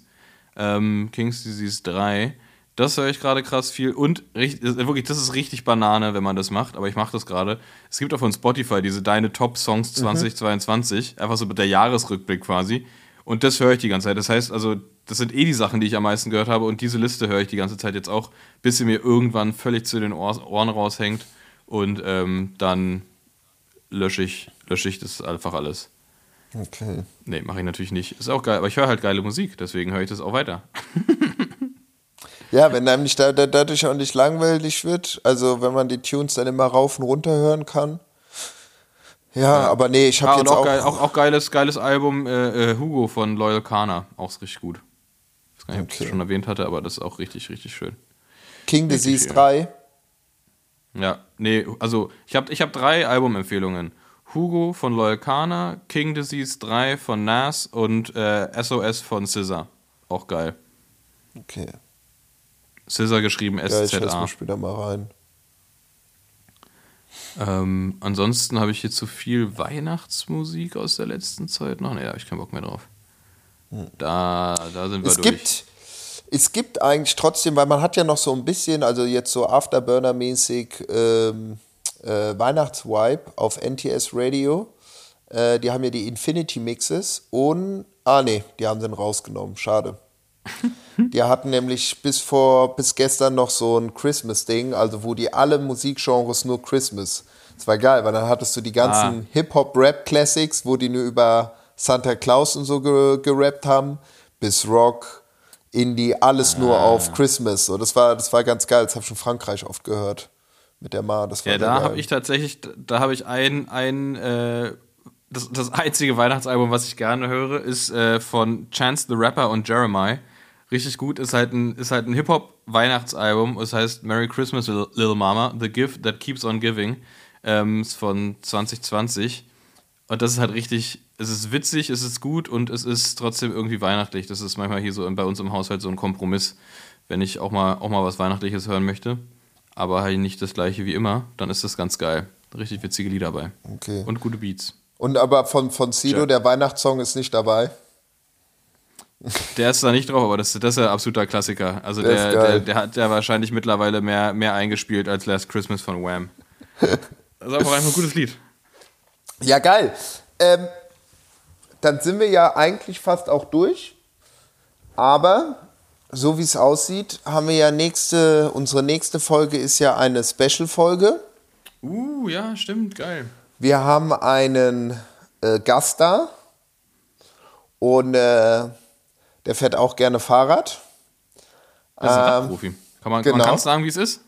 Ähm, King's Disease 3. Das höre ich gerade krass viel und richtig, wirklich, das ist richtig Banane, wenn man das macht, aber ich mache das gerade. Es gibt auch von Spotify diese Deine Top Songs 2022, mhm. einfach so mit der Jahresrückblick quasi. Und das höre ich die ganze Zeit. Das heißt also, das sind eh die Sachen, die ich am meisten gehört habe und diese Liste höre ich die ganze Zeit jetzt auch, bis sie mir irgendwann völlig zu den Ohren raushängt und ähm, dann lösche ich, lösche ich das einfach alles. Okay. Nee, mache ich natürlich nicht. Ist auch geil, aber ich höre halt geile Musik, deswegen höre ich das auch weiter. Ja, wenn einem nicht da, da, dadurch auch nicht langweilig wird, also wenn man die Tunes dann immer rauf und runter hören kann. Ja, aber nee, ich habe Ah, jetzt auch, auch, geil, auch, auch geiles, geiles Album äh, äh, Hugo von Loyal Kana. Auch richtig gut. Ich weiß gar nicht, ob ich Okay. das schon erwähnt hatte, aber das ist auch richtig, richtig schön. King Disease schön. 3. Ja, nee, also ich habe ich hab drei Albumempfehlungen. Hugo von Loyal Kana, King Disease 3 von Nas und äh, SOS von Scissor. Auch geil. Okay, Scissor geschrieben ja, ich S-Z-A. mal später mal rein. Ähm, ansonsten habe ich hier zu viel Weihnachtsmusik aus der letzten Zeit noch. Nee, da habe ich keinen Bock mehr drauf. Da, da sind wir Es durch. gibt, es gibt eigentlich trotzdem, weil man hat ja noch so ein bisschen, also jetzt so Afterburner-mäßig ähm, äh, Weihnachtsvibe auf NTS Radio. Äh, die haben ja die Infinity Mixes und, ah nee, die haben den rausgenommen, schade. Die hatten nämlich bis vor, bis gestern noch so ein Christmas-Ding, also wo die alle Musikgenres nur Christmas. Das war geil, weil dann hattest du die ganzen Hip-Hop-Rap-Classics, wo die nur über Santa Claus und so ge gerappt haben, bis Rock, Indie, alles nur auf Christmas. So, das war, das war ganz geil. Das habe ich in Frankreich oft gehört. Mit der Ma. Das war Ja, da habe ich tatsächlich, da habe ich ein, ein äh, das, das einzige Weihnachtsalbum, was ich gerne höre, ist äh, von Chance the Rapper und Jeremiah. Richtig gut, ist halt ein, ist halt ein Hip-Hop-Weihnachtsalbum. Es heißt Merry Christmas, Lil- Little Mama, The Gift That Keeps on Giving. Ähm, ist von 2020. Und das ist halt richtig, es ist witzig, es ist gut und es ist trotzdem irgendwie weihnachtlich. Das ist manchmal hier so bei uns im Haushalt so ein Kompromiss, wenn ich auch mal, auch mal was Weihnachtliches hören möchte. Aber halt nicht das gleiche wie immer, dann ist das ganz geil. Richtig witzige Lieder dabei. Okay. Und gute Beats. Und aber von, von Sido, Ja. der Weihnachtssong ist nicht dabei. Der ist da nicht drauf, aber das, das ist ja ein absoluter Klassiker. Also Der der, der, der hat ja wahrscheinlich mittlerweile mehr, mehr eingespielt als Last Christmas von Wham. Das ist einfach ein gutes Lied. Ja, geil. Ähm, dann sind wir ja eigentlich fast auch durch. Aber so wie es aussieht, haben wir ja nächste, unsere nächste Folge ist ja eine Special-Folge. Uh, ja, stimmt, geil. Wir haben einen äh, Gast da und äh, der fährt auch gerne Fahrrad. Das ist ein Radprofi. Kann man, genau. man kann sagen, wie es ist?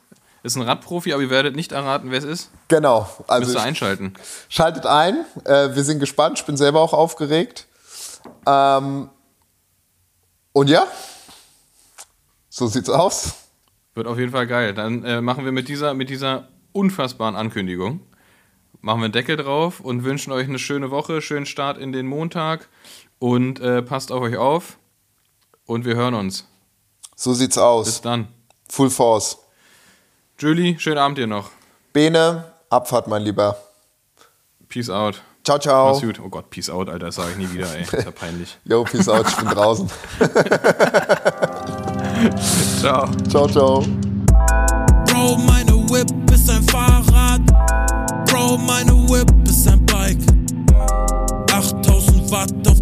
Ist ein Radprofi, aber ihr werdet nicht erraten, wer es ist. Genau, also Müsst ihr einschalten. Schaltet ein. Äh, wir sind gespannt. Ich bin selber auch aufgeregt. Ähm, und ja, so sieht's aus. Wird auf jeden Fall geil. Dann äh, machen wir mit dieser, mit dieser unfassbaren Ankündigung, machen wir einen Deckel drauf und wünschen euch eine schöne Woche, schönen Start in den Montag und äh, passt auf euch auf und wir hören uns. So sieht's Bis aus. dann. Full Force. Julie, schönen Abend dir noch. Bene, Abfahrt, mein Lieber. Peace out. Ciao, ciao. Mach's gut. Oh Gott, Peace out, Alter, das sage ich nie wieder, ey. Das ist ja peinlich. Yo, peace out. Ich bin draußen. ciao. Ciao, ciao. Bro, meine Whip ist ein Fahrrad. Bro, meine Whip ist ein Bike. 8000 Watt Auf